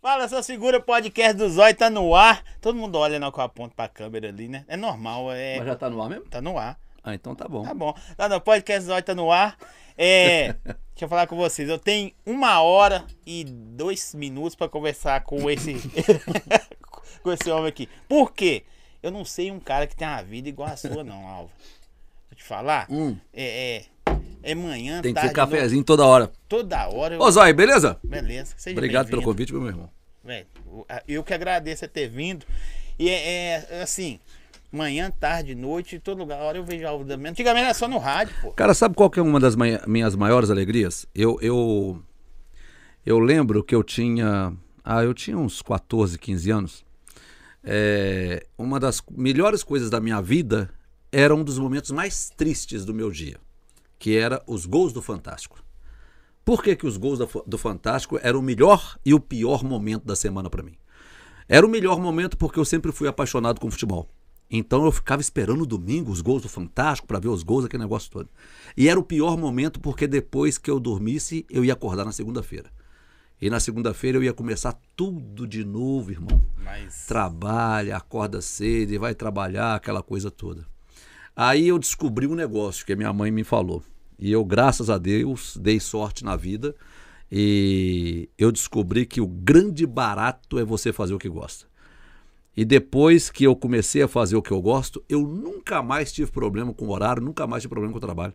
Fala, sua segura podcast do Zói tá no ar. Todo mundo olha na com a ponta pra câmera ali, né? É normal, é. Mas já tá no ar mesmo? Tá no ar. Ah, então tá bom. Tá bom. Tá no podcast do Zói tá no ar. É. Deixa eu falar com vocês. Eu tenho uma hora e dois minutos pra conversar com esse. com esse homem aqui. Por quê? Eu não sei um cara que tem uma vida igual a sua, não, Alva. Vou te falar. Hum. É, é. É manhã, Tem que tarde, ser cafezinho toda hora. Toda hora. Eu... Ô, Zói, beleza? Beleza. Seja Obrigado pelo convite, meu irmão. Velho, a- eu que agradeço você ter vindo. E é, é, assim, manhã, tarde, noite, todo lugar, a hora eu vejo algo da minha. Antigamente era só no rádio, pô. Cara, sabe qual que é uma das mai- minhas maiores alegrias? Eu, eu, eu lembro que eu tinha. Ah, eu tinha uns 14, 15 anos. É, uma das melhores coisas da minha vida era um dos momentos mais tristes do meu dia, que era os gols do Fantástico. Por que, que os gols da do Fantástico eram o melhor e o pior momento da semana para mim? Era o melhor momento porque eu sempre fui apaixonado com futebol. Então eu ficava esperando o domingo os gols do Fantástico para ver os gols, aquele negócio todo. E era o pior momento porque depois que eu dormisse, eu ia acordar na segunda-feira. E na segunda-feira eu ia começar tudo de novo, irmão. Trabalha, acorda cedo e vai trabalhar, aquela coisa toda. Aí eu descobri um negócio que a minha mãe me falou. E eu, graças a Deus, dei sorte na vida. E eu descobri que o grande barato é você fazer o que gosta. E depois que eu comecei a fazer o que eu gosto, eu nunca mais tive problema com o horário, nunca mais tive problema com o trabalho.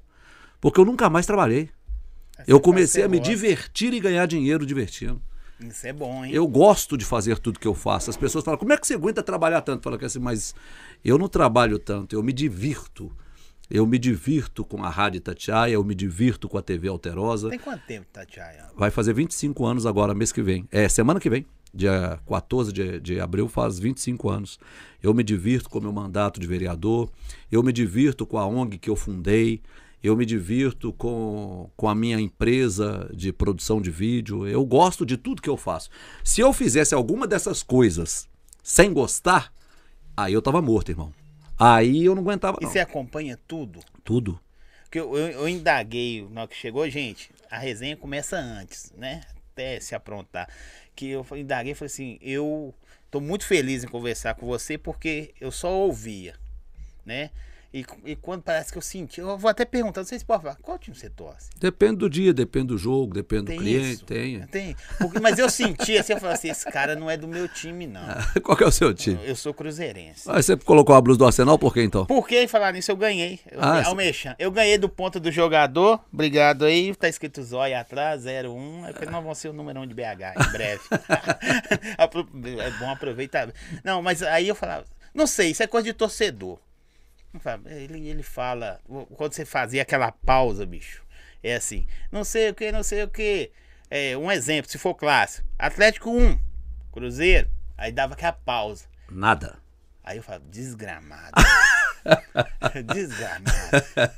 Porque eu nunca mais trabalhei. Eu comecei a me divertir e ganhar dinheiro divertindo. Isso é bom, hein? Eu gosto de fazer tudo que eu faço. As pessoas falam, como é que você aguenta trabalhar tanto? Fala que assim, mas eu não trabalho tanto, eu me divirto. Eu me divirto com a Rádio Itatiaia, eu me divirto com a TV Alterosa. Tem quanto tempo, Tatiana? Vai fazer 25 anos agora, mês que vem. É, semana que vem, dia 14 de, de abril, faz 25 anos. Eu me divirto com o meu mandato de vereador, eu me divirto com a ONG que eu fundei, eu me divirto com, com a minha empresa de produção de vídeo. Eu gosto de tudo que eu faço. Se eu fizesse alguma dessas coisas sem gostar, aí eu tava morto, irmão. Aí eu não aguentava, E não. você acompanha tudo? Tudo. Porque eu, eu, eu indaguei na hora que chegou, gente, a resenha começa antes, né? Até se aprontar. Que eu indaguei e falei assim, eu tô muito feliz em conversar com você porque eu só ouvia, né? E, e quando parece que eu senti, eu vou até perguntar, não sei se pode falar, qual time você torce? Depende do dia, depende do jogo, depende Tem do cliente. isso? Tem. Tem. Porque- mas eu senti assim, eu falei assim, esse cara não é do meu time, não. Qual que é o seu time? Eu sou cruzeirense. Ah, você colocou a blusa do Arsenal por quê então? Por que falar nisso? Eu ganhei. Eu, Ah, eu ganhei do ponto do jogador. Obrigado aí. Tá escrito Zóia atrás, 01. É porque nós vamos ser o número 1 de BH em breve. É bom aproveitar. Não, mas aí eu falava, não sei, isso é coisa de torcedor. Ele, ele fala, quando você fazia aquela pausa, bicho, é assim, não sei o que, não sei o que. É, um exemplo, se for clássico, Atlético 1, Cruzeiro, aí dava aquela pausa. Nada. Aí eu falo, desgramado. desgramado.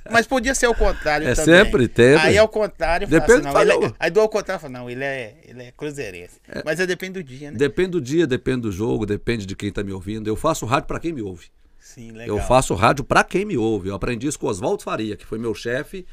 Mas podia ser o contrário É também. sempre, tem, Aí ao contrário, eu falo Depende assim, do não, ele é-. Aí do ao contrário, eu falo, não, ele é, ele é cruzeirense. Mas é depende do dia, né? Depende do dia, depende do jogo, depende de quem tá me ouvindo. Eu faço rádio para quem me ouve. Sim, legal. Eu faço rádio para quem me ouve. Eu aprendi isso com Oswaldo Faria, que foi meu chefe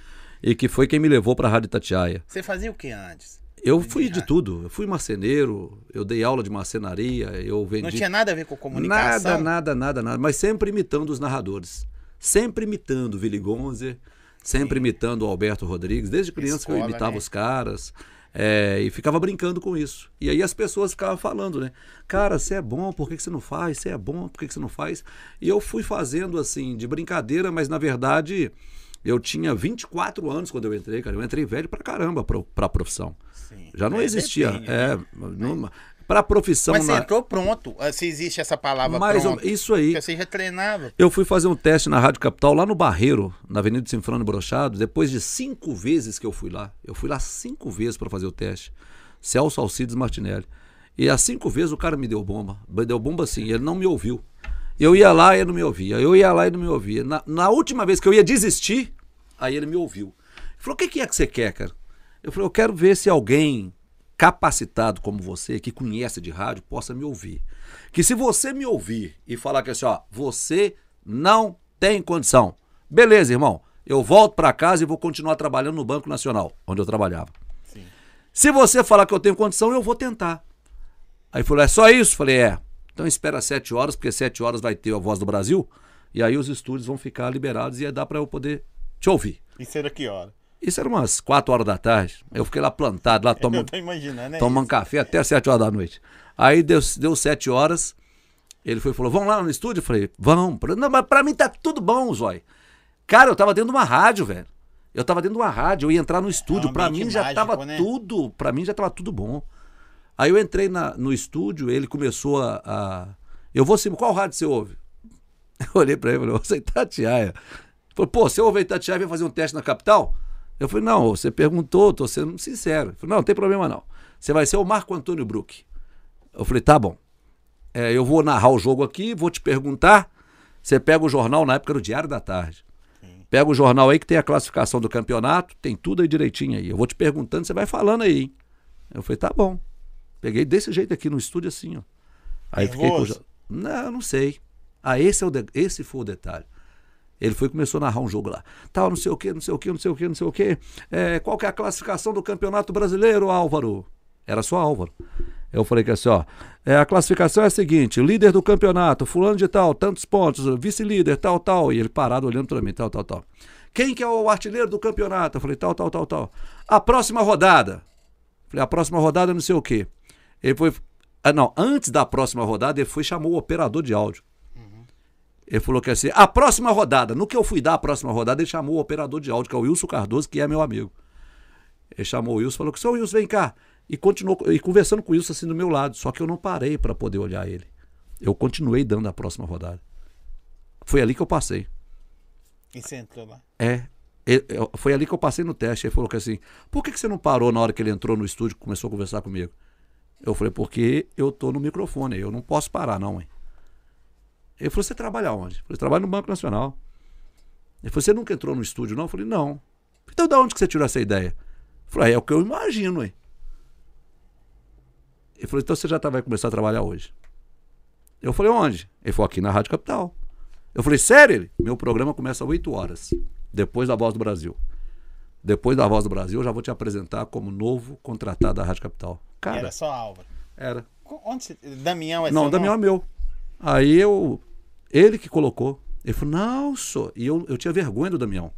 e que foi quem me levou para a Rádio Tatiaia. Você fazia o que antes? Eu fui de tudo. Eu fui marceneiro, eu dei aula de marcenaria, eu vendi. Não tinha nada a ver com comunicação? Nada, nada, nada, nada. Mas sempre imitando os narradores. Sempre imitando o Willy Gonzer, sempre imitando o Alberto Rodrigues. Desde criança que eu Escola, imitava né? os caras. É, e ficava brincando com isso. E aí as pessoas ficavam falando, né? Cara, você é bom, por que, que você não faz? Você é bom, por que, que você não faz? E eu fui fazendo assim, de brincadeira, mas na verdade eu tinha 24 anos quando eu entrei, cara. Eu entrei velho pra caramba pro, pra profissão. Sim. Já não É, existia. é, né? não, pra profissão. Mas você na- entrou pronto. ah, Se existe essa palavra mais ou- pronto. isso aí. Porque você já treinava. Eu fui fazer um teste na Rádio Capital, lá no Barreiro, na Avenida Sinfrano Brochado, depois de cinco vezes que eu fui lá. Eu fui lá cinco vezes para fazer o teste. Celso Alcides Martinelli. E as cinco vezes o cara me deu bomba. Deu bomba assim, ele não me ouviu. Eu ia lá e ele não me ouvia. Eu ia lá e não me ouvia. Na, na última vez que eu ia desistir, aí ele me ouviu. Ele falou: o que, que é que você quer, cara? Eu falei: eu quero ver se alguém capacitado como você, que conhece de rádio, possa me ouvir. Que se você me ouvir e falar que assim, ó, você não tem condição. Beleza, irmão. Eu volto para casa e vou continuar trabalhando no Banco Nacional, onde eu trabalhava. Sim. Se você falar que eu tenho condição, eu vou tentar. Aí falou, é só isso? Falei, é. Então espera sete horas, porque sete horas vai ter a Voz do Brasil, e aí os estúdios vão ficar liberados e ia dar para eu poder te ouvir. Isso era que hora? Isso era umas quatro horas da tarde. Eu fiquei lá plantado, lá tomando, né? tomando café até sete horas da noite. Aí deu, deu sete horas, ele foi falou, vamos lá no estúdio? Eu falei, vamos. Não, mas pra mim tá tudo bom, Zói. Cara, eu tava dentro de uma rádio, velho. Eu tava dentro de uma rádio, eu ia entrar no estúdio. um pra mim já mágico, tava né? tudo, pra mim já tava tudo bom. Aí eu entrei na- no estúdio, ele começou a, a- Eu vou sim, qual rádio você ouve? Eu olhei pra ele e falei, você é Itatiaia. Ele falou, pô, você ouve Itatiaia e vai fazer um teste na capital? Eu falei, não, você perguntou, tô sendo sincero. Ele falou, não, não tem problema não. Você vai ser o Marco Antônio Brook. Eu falei, tá bom. É, eu vou narrar o jogo aqui, vou te perguntar. Você pega o jornal, na época era o Diário da Tarde. Pega o jornal aí que tem a classificação do campeonato, tem tudo aí direitinho aí. Eu vou te perguntando, você vai falando aí. hein? Eu falei, tá bom. Peguei desse jeito aqui no estúdio assim, ó. Aí fiquei com o Nervoso? Não, não sei. Ah, esse, é o de- esse foi o detalhe. Ele foi começou a narrar um jogo lá. Tal, não sei o que, não sei o que, não sei o que, não sei o que. qual que é a classificação do Campeonato Brasileiro, Álvaro? Era só Álvaro. Eu falei que assim, ó. é, a classificação é a seguinte: líder do campeonato, fulano de tal, tantos pontos, vice-líder, tal, tal. E ele parado olhando para mim, tal, tal, tal. Quem que é o artilheiro do campeonato? Eu falei, tal, tal, tal, tal. A próxima rodada. Falei, a próxima rodada não sei o quê. Ele foi. Ah, não, antes da próxima rodada, ele foi chamou o operador de áudio. Ele falou que assim, a próxima rodada, no que eu fui dar a próxima rodada, ele chamou o operador de áudio, que é o Wilson Cardoso, que é meu amigo. Ele chamou o Wilson, falou que, seu Wilson, vem cá. E continuou e conversando com o Wilson assim do meu lado. Só que eu não parei para poder olhar ele. Eu continuei dando a próxima rodada. Foi ali que eu passei. E você entrou lá. É. Ele- foi ali que eu passei no teste. Ele falou que assim, por que, que você não parou na hora que ele entrou no estúdio e começou a conversar comigo? Eu falei, porque eu tô no microfone, eu não posso parar, não, hein? Ele falou, você trabalha onde? Eu falei, trabalho no Banco Nacional. Ele falou, você nunca entrou no estúdio, não? Eu falei, não. Então de onde que você tirou essa ideia? Eu falei, "Ah, é o que eu imagino, hein? Ele falou, então você já tá, vai começar a trabalhar hoje. Eu falei, onde? Ele falou, aqui na Rádio Capital. Eu falei, sério? Ele? Meu programa começa às 8 horas, depois da Voz do Brasil. Depois da Voz do Brasil, eu já vou te apresentar como novo contratado da Rádio Capital. Cara, Era só Álvaro. era. Onde você... Damião é Não, Damião é meu. Aí eu. Ele que colocou. Ele falou, não, sou. E eu, eu tinha vergonha do Damião.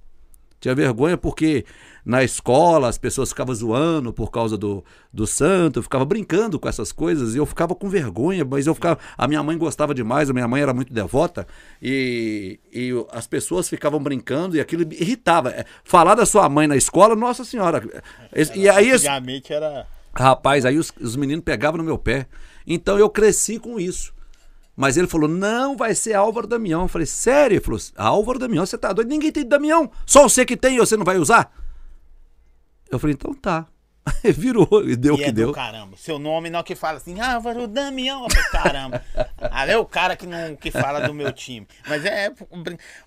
Tinha vergonha porque na escola as pessoas ficavam zoando por causa do, do santo, eu ficava brincando com essas coisas e eu ficava com vergonha, mas eu ficava. A minha mãe gostava demais, a minha mãe era muito devota e, e as pessoas ficavam brincando e aquilo me irritava. É, Falar da sua mãe na escola, nossa senhora. E aí Antigamente era... Rapaz, aí os, os meninos pegavam no meu pé. Então eu cresci com isso. Mas ele falou: não, vai ser Álvaro Damião. Eu falei, sério? Ele falou: Álvaro Damião, você tá doido? Ninguém tem Damião. Só você que tem e você não vai usar? Eu falei, então tá. Virou e deu o que é deu. caramba. Seu nome não que fala assim, Álvaro Damião. Eu falei, caramba. Ali é o cara que não que fala do meu time. Mas é. é,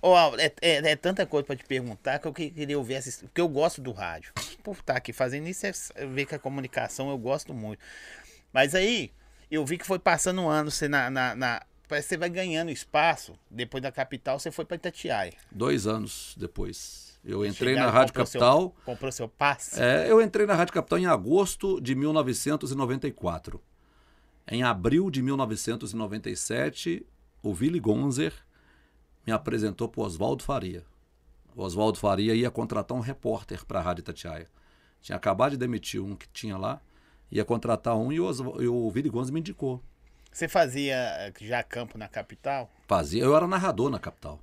ó, é, é- é tanta coisa pra te perguntar que eu que- queria ouvir essa. Porque eu gosto do rádio. Por estar aqui fazendo isso, é ver que a comunicação eu gosto muito. Mas aí, eu vi que foi passando um ano, você na. na, na- parece que você vai ganhando espaço. Depois da capital, você foi pra Itatiaia. Dois anos depois. Eu entrei Chegaram, na Rádio comprou seu- Capital. comprou seu passe. É, eu entrei na Rádio Capital em agosto de 1994. Em abril de 1997, o Willy Gonzer me apresentou para o Oswaldo Faria. O Oswaldo Faria ia contratar um repórter para a Rádio Itatiaia. Tinha acabado de demitir um que tinha lá, ia contratar um e o, e o Willy Gonzer me indicou. Você fazia eh, já campo na capital? Fazia, eu era narrador na capital.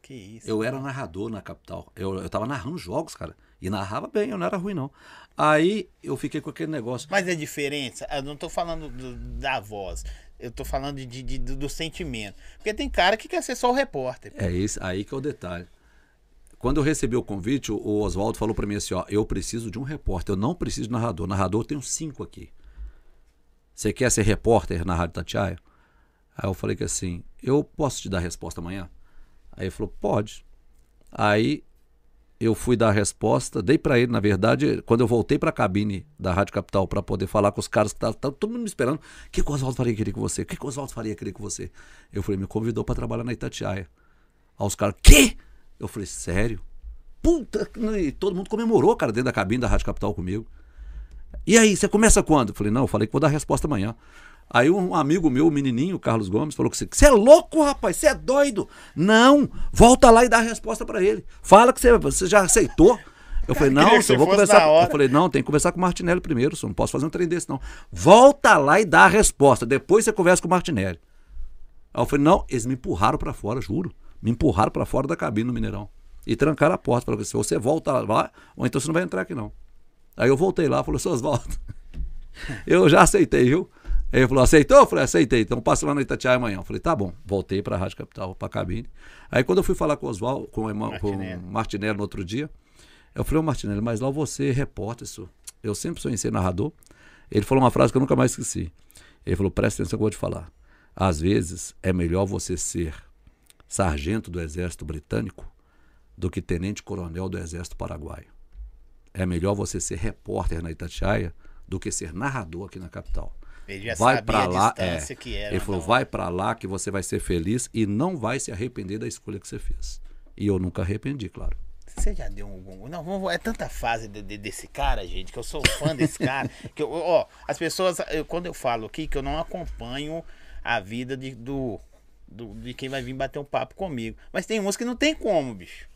Que isso. Eu era narrador na capital. Eu, eu tava narrando jogos, cara. E narrava bem, eu não era ruim, não. Aí eu fiquei com aquele negócio. Mas é diferença, eu não tô falando do- da voz, eu tô falando de, de- do, sentimento. Porque tem cara que quer ser só o repórter. É esse, aí que é o detalhe. Quando eu recebi o convite, o- Oswaldo falou para mim assim: ó, eu preciso de um repórter, eu não preciso de narrador. Narrador eu tenho cinco aqui. Você quer ser repórter na Rádio Tatiaia? Aí eu falei que assim, eu posso te dar a resposta amanhã? Aí ele falou, pode. Aí eu fui dar a resposta, dei para ele, na verdade, quando eu voltei para a cabine da Rádio Capital para poder falar com os caras que estavam todo mundo me esperando, o que, que o Oswaldo Faria queria com você? O que, que o Oswaldo Faria queria com você? Eu falei, me convidou para trabalhar na Itatiaia. Aí os caras, quê? Eu falei, sério? Puta, e todo mundo comemorou, cara, dentro da cabine da Rádio Capital comigo. E aí, você começa quando? Eu falei, não, eu falei que vou dar a resposta amanhã. Aí um amigo meu, o menininho, o Carlos Gomes, falou que você é louco, rapaz, você é doido. Não, volta lá e dá a resposta para ele. Fala que você, já aceitou. Eu falei, não, eu vou conversar. Eu falei, não, tem que conversar com o Martinelli primeiro, senhor. Não posso fazer um trem desse, não. Volta lá e dá a resposta. Depois você conversa com o Martinelli. Aí eu falei, não, eles me empurraram para fora, juro. Me empurraram para fora da cabine no Mineirão. E trancaram a porta. Falaram, se você volta lá, ou então você não vai entrar aqui, não. Aí eu voltei lá, falou, seus volta. eu já aceitei, viu? Aí ele falou, aceitou? Eu falei, aceitei, então passa lá no Itatiaia amanhã. Eu falei, tá bom. Voltei para a Rádio Capital, para a cabine. Aí quando eu fui falar com o Oswaldo, com com Martinelli. o Martinelli no outro dia, eu falei, ô Martinelli, mas lá você é repórter, senhor. Eu sempre sonhei ser narrador. Ele falou uma frase que eu nunca mais esqueci. Ele falou, presta atenção que eu vou te falar. Às vezes é melhor você ser sargento do exército britânico do que tenente-coronel do exército paraguaio. É melhor você ser repórter na Itatiaia do que ser narrador aqui na capital. Ele já vai para lá, é. que era. Ele falou, não. vai para lá que você vai ser feliz e não vai se arrepender da escolha que você fez. E eu nunca arrependi, claro. Você já deu um. Não, vamos- é tanta fase de- de- desse cara, gente, que eu sou fã desse cara. que eu, ó, as pessoas, eu- quando eu falo aqui, que eu não acompanho a vida de, do, do- de quem vai vir bater um papo comigo. Mas tem uns que não tem como, bicho.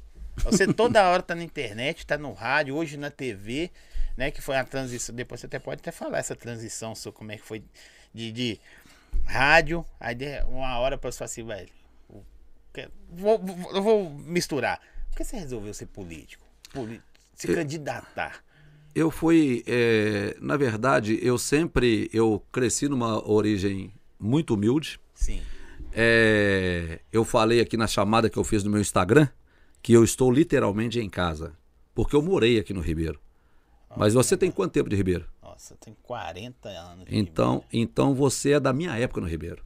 Você toda hora tá na internet, tá no rádio, hoje na TV, né? Que foi a transição. Depois você até pode até falar essa transição, sua, como é que foi de, de rádio, aí uma hora pra você falar assim, velho. que- Vou, vou- eu vou misturar. Por que você resolveu ser político? Poli- se Eu- candidatar? Eu fui, é, na verdade, eu sempre, eu cresci numa origem muito humilde. Sim. É, eu falei aqui na chamada que eu fiz no meu Instagram que eu estou literalmente em casa, porque eu morei aqui no Ribeiro. Mas você tem quanto tempo de Ribeiro? Nossa, tem 40 anos. de Então, então você é da minha época no Ribeiro.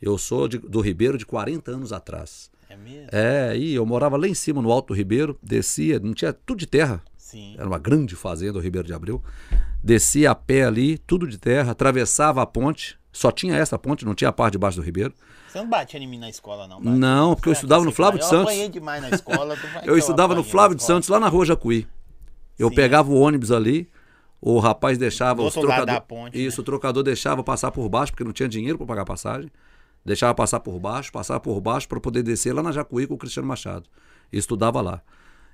Eu sou de- do Ribeiro de 40 anos atrás. É mesmo? É, e eu morava lá em cima no Alto do Ribeiro, descia, não tinha tudo de terra. Sim. Era uma grande fazenda, o Ribeiro de Abreu. Descia a pé ali, tudo de terra, atravessava a ponte. Só tinha essa ponte, não tinha a parte debaixo do Ribeiro. Você não batia em mim na escola, não? batia? Não, porque eu estudava no Flávio de faz? Eu Santos. apanhei demais na escola. Eu estudava no Flávio de. Santos, lá na Rua Jacuí. Eu Sim. pegava o ônibus ali, o rapaz deixava os da ponte, né? Isso, o trocador deixava passar por baixo, porque não tinha dinheiro para pagar passagem. Deixava passar por baixo, passava por baixo para poder descer lá na Jacuí com o Cristiano Machado. E estudava lá.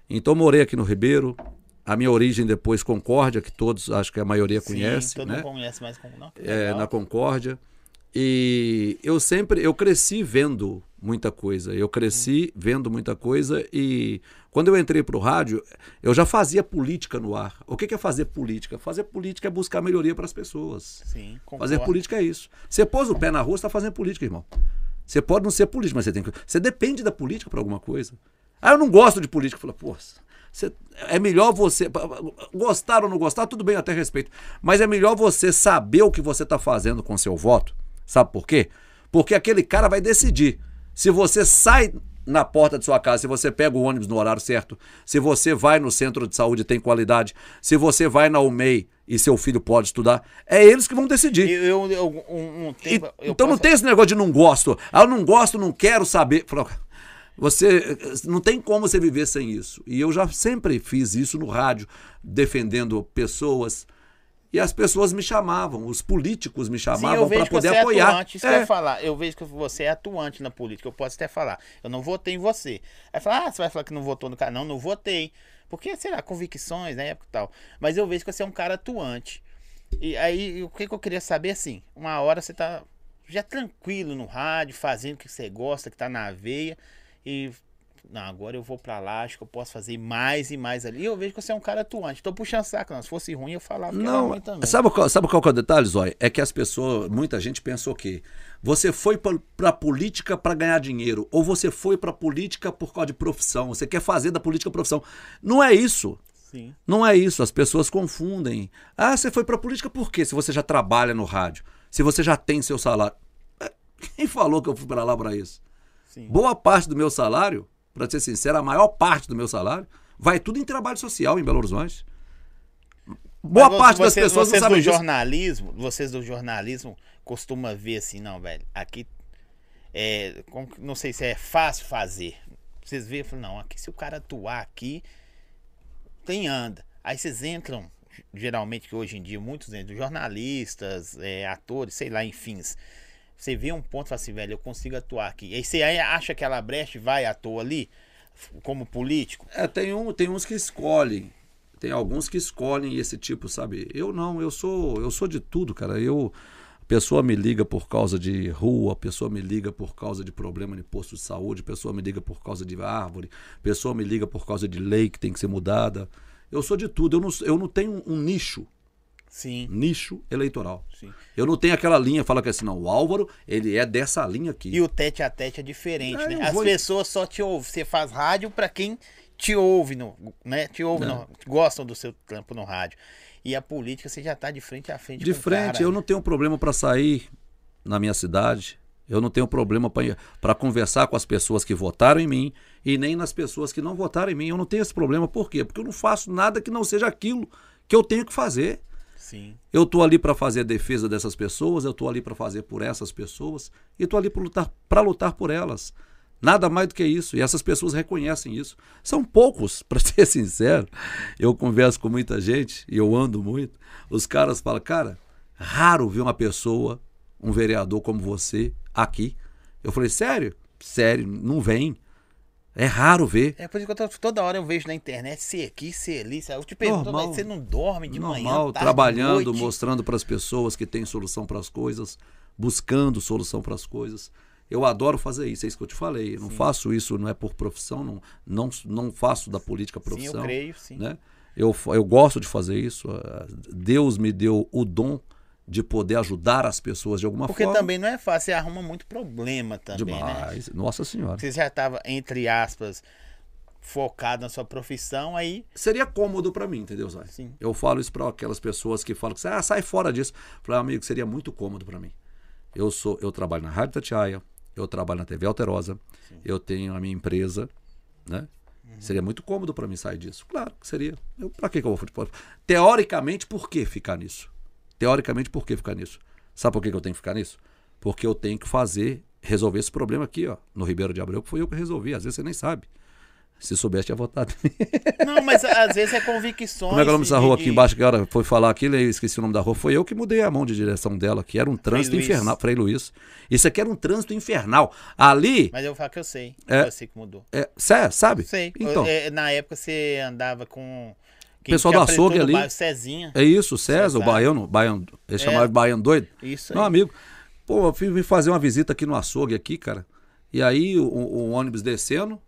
Então morei aqui no Ribeiro. A minha origem depois Concórdia, que todos, acho que a maioria Sim, conhece, todo né? mundo conhece mais não. é, na Concórdia. E eu sempre, eu cresci vendo muita coisa. Eu cresci vendo muita coisa e quando eu entrei para o rádio, eu já fazia política no ar. O que é fazer política? Fazer política é buscar melhoria para as pessoas. Sim, Fazer política é isso. Você pôs o pé na rua, você está fazendo política, irmão. Você pode não ser político, mas você tem que. Você depende da política para alguma coisa. Ah, eu não gosto de política. Fala, pô, você- é melhor você. Gostar ou não gostar, tudo bem, até respeito. Mas é melhor você saber o que você está fazendo com seu voto. Sabe por quê? Porque aquele cara vai decidir. Se você sai na porta de sua casa, se você pega o ônibus no horário certo, se você vai no centro de saúde e tem qualidade, se você vai na UMEI e seu filho pode estudar, é eles que vão decidir. Eu, eu, um, um E- tempo. eu então não posso- tem esse negócio de não gosto. Ah, eu não gosto, não quero saber. Você não tem como você viver sem isso. E eu já sempre fiz isso no rádio, defendendo pessoas. E as pessoas me chamavam, os políticos me chamavam para poder você é apoiar. atuante, isso que eu É. ia falar. Eu vejo que você é atuante na política. Eu posso até falar. Eu não votei em você. Aí fala, ah, você vai falar que não votou no cara. Não, não votei. Porque, sei lá, convicções na época e tal. Mas eu vejo que você é um cara atuante. E aí, o que, que eu queria saber, assim, uma hora você tá já tranquilo no rádio, fazendo o que você gosta, que tá na veia. E. Não, agora eu vou pra lá, acho que eu posso fazer mais e mais ali. E eu vejo que você é um cara atuante. Tô puxando saco, não. Se fosse ruim, eu falava que era Não, ruim também. sabe qual, sabe qual que é o detalhe, Zói? É que as pessoas, muita gente pensou que você foi para a política para ganhar dinheiro, ou você foi para a política por causa de profissão, você quer fazer da política profissão. Não é isso. Sim. Não é isso, as pessoas confundem. Ah, você foi para política por quê? Se você já trabalha no rádio, se você já tem seu salário. É, Quem falou que eu fui para lá para isso? Sim. Boa parte do meu salário, para ser sincero, a maior parte do meu salário vai tudo em trabalho social em Belo Horizonte. Boa Mas parte das pessoas vocês não sabem do disso. jornalismo, vocês do jornalismo costuma ver assim, não, velho, aqui é, não sei se é fácil fazer. Vocês veem, não, aqui se o cara atuar aqui, tem anda. Aí vocês entram geralmente que hoje em dia muitos né, jornalistas, é, atores, sei lá, enfim, você vê um ponto e fala assim, velho, eu consigo atuar aqui. E aí você acha que aquela brecha vai atuar ali, como político? É, tem, um, tem uns que escolhem. Tem alguns que escolhem esse tipo, sabe? Eu não, eu sou, eu sou de tudo, cara. Eu pessoa me liga por causa de rua, pessoa me liga por causa de problema de posto de saúde, pessoa me liga por causa de árvore, pessoa me liga por causa de lei que tem que ser mudada. Eu sou de tudo, eu não, eu não tenho um nicho. Sim. Nicho eleitoral. Sim. Eu não tenho aquela linha, fala que assim, não, o Álvaro, ele é dessa linha aqui. E o tete a tete é diferente, É, né? As vou- pessoas só te ouvem. Você faz rádio pra quem te ouve, no, né? Te ouve, É. no- gostam do seu trampo no rádio. E a política você já tá de frente a frente De frente, cara. eu não tenho problema para sair na minha cidade. Eu não tenho problema para conversar com as pessoas que votaram em mim e nem nas pessoas que não votaram em mim. Eu não tenho esse problema. Por quê? Porque eu não faço nada que não seja aquilo que eu tenho que fazer. Sim. Eu estou ali para fazer a defesa dessas pessoas, eu estou ali para fazer por essas pessoas e estou ali para lutar, lutar por elas. Nada mais do que isso. E essas pessoas reconhecem isso. São poucos, para ser sincero. Eu converso com muita gente e eu ando muito. Os caras falam, cara, raro ver uma pessoa, um vereador como você, aqui. Eu falei, sério? Sério, não vem. É raro ver. É por isso que eu tô, toda hora eu vejo na internet, ser aqui, ser ali. sabe? Eu te pergunto, Normal. você não dorme de manhã, Normal, trabalhando, mostrando para as pessoas que tem solução para as coisas, buscando solução para as coisas. Eu adoro fazer isso, é isso que eu te falei. Eu não faço isso, não é por profissão, não, não, não faço da política Sim, profissão. eu creio, sim. Né? Eu, eu gosto de fazer isso. ah, Deus me deu o dom de poder ajudar as pessoas de alguma Porque forma. também não é fácil, você arruma muito problema também, né? Demais. Nossa Senhora. Você já estava, entre aspas, focado na sua profissão, aí. Seria cômodo para mim, entendeu, Zé? Sim. Eu falo isso para aquelas pessoas que falam que ah, sai fora disso. Falei, amigo, seria muito cômodo para mim. Eu sou, eu trabalho na Rádio Tatiaia, eu trabalho na TV Alterosa, eu tenho a minha empresa, né? Seria muito cômodo para mim sair disso. Claro que seria. Para que, que eu vou futebol? Teoricamente, por que ficar nisso? Teoricamente, por que ficar nisso? Sabe por que, que eu tenho que ficar nisso? Porque eu tenho que fazer, resolver esse problema aqui, ó, no Ribeiro de Abreu, que foi eu que resolvi. Às vezes você nem sabe. Se soubesse, tinha votado. Não, mas às vezes é convicções. Como é que é o nome dessa de- rua aqui embaixo que a hora foi falar aquilo e eu esqueci o nome da rua? Foi eu que mudei a mão de direção dela, que era um trânsito Luiz. infernal. Frei Luiz. Isso aqui era um trânsito infernal. Ali, Mas eu vou falar que eu sei. É. Eu sei que mudou. é, cê- sabe? Sei. Então, É, na época você andava com. Quem Pessoal do açougue ali. bairro, Cezinha. é isso, César, o César. baiano, baiano ele É. chamava de baiano doido. Isso Meu aí. amigo, pô, eu fui fazer uma visita aqui no açougue aqui, cara. E aí o, o ônibus descendo,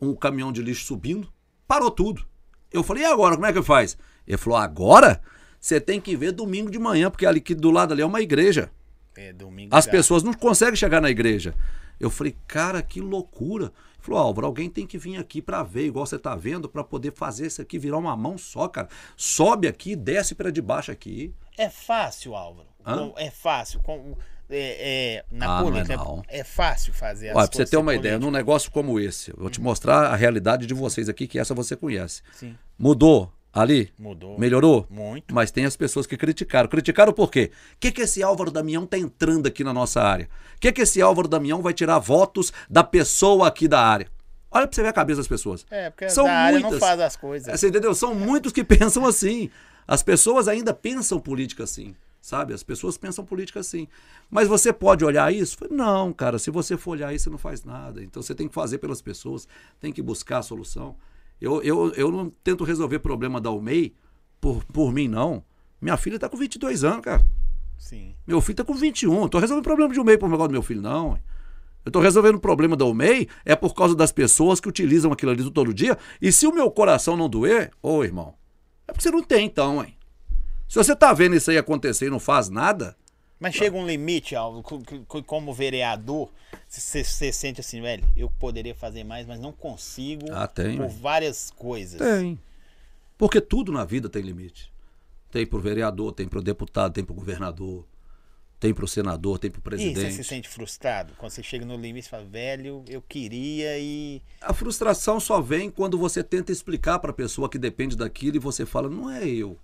um caminhão de lixo subindo, parou tudo. Eu falei, e agora, como é que faz? Ele falou, agora você tem que ver domingo de manhã, porque ali aqui do lado ali é uma igreja. É, domingo. As pessoas não conseguem chegar na igreja. Eu falei, cara, que loucura. Falou, Álvaro, alguém tem que vir aqui pra ver, igual você tá vendo, pra poder fazer isso aqui virar uma mão só, cara. Sobe aqui, desce pra debaixo aqui. É fácil, Álvaro. Hã? É fácil. Com, é, é, na Ah, não é política não. é fácil fazer as Olha, pra você ter uma ser ideia, num negócio como esse, eu vou te mostrar a realidade de vocês aqui, que essa você conhece. Sim, Mudou ali? mudou. Melhorou? Muito. Mas tem as pessoas que criticaram. Criticaram por quê? O que, que esse Álvaro Damião tá entrando aqui na nossa área? O que, que esse Álvaro Damião vai tirar votos da pessoa aqui da área? Olha pra você ver a cabeça das pessoas. É, porque São da área não muitas. faz as coisas. É, Você entendeu? São muitos que pensam assim. As pessoas ainda pensam política assim. Sabe? As pessoas pensam política assim. Mas você pode olhar isso? Não, cara. Se você for olhar isso, você não faz nada. Então você tem que fazer pelas pessoas, tem que buscar a solução. Eu, eu, eu não tento resolver problema da UMEI por, por mim, não. Minha filha tá com 22 anos, cara. Sim. Meu filho tá com 21. Não tô resolvendo problema de UMEI por negócio do meu filho, não. Eu tô resolvendo o problema da UMEI é por causa das pessoas que utilizam aquilo ali todo dia. E se o meu coração não doer, ô irmão, é porque você não tem então, hein? Se você tá vendo isso aí acontecer e não faz nada, Mas chega um limite, como vereador, você sente assim, velho, eu poderia fazer mais, mas não consigo Ah, tem, por várias coisas. tem. Porque tudo na vida tem limite. Tem pro vereador, tem pro deputado, tem pro governador, tem pro senador, tem pro E você presidente. se sente frustrado? Quando você chega no limite e fala, velho, eu queria e. A frustração só vem quando você tenta explicar para a pessoa que depende daquilo e você fala: não é eu.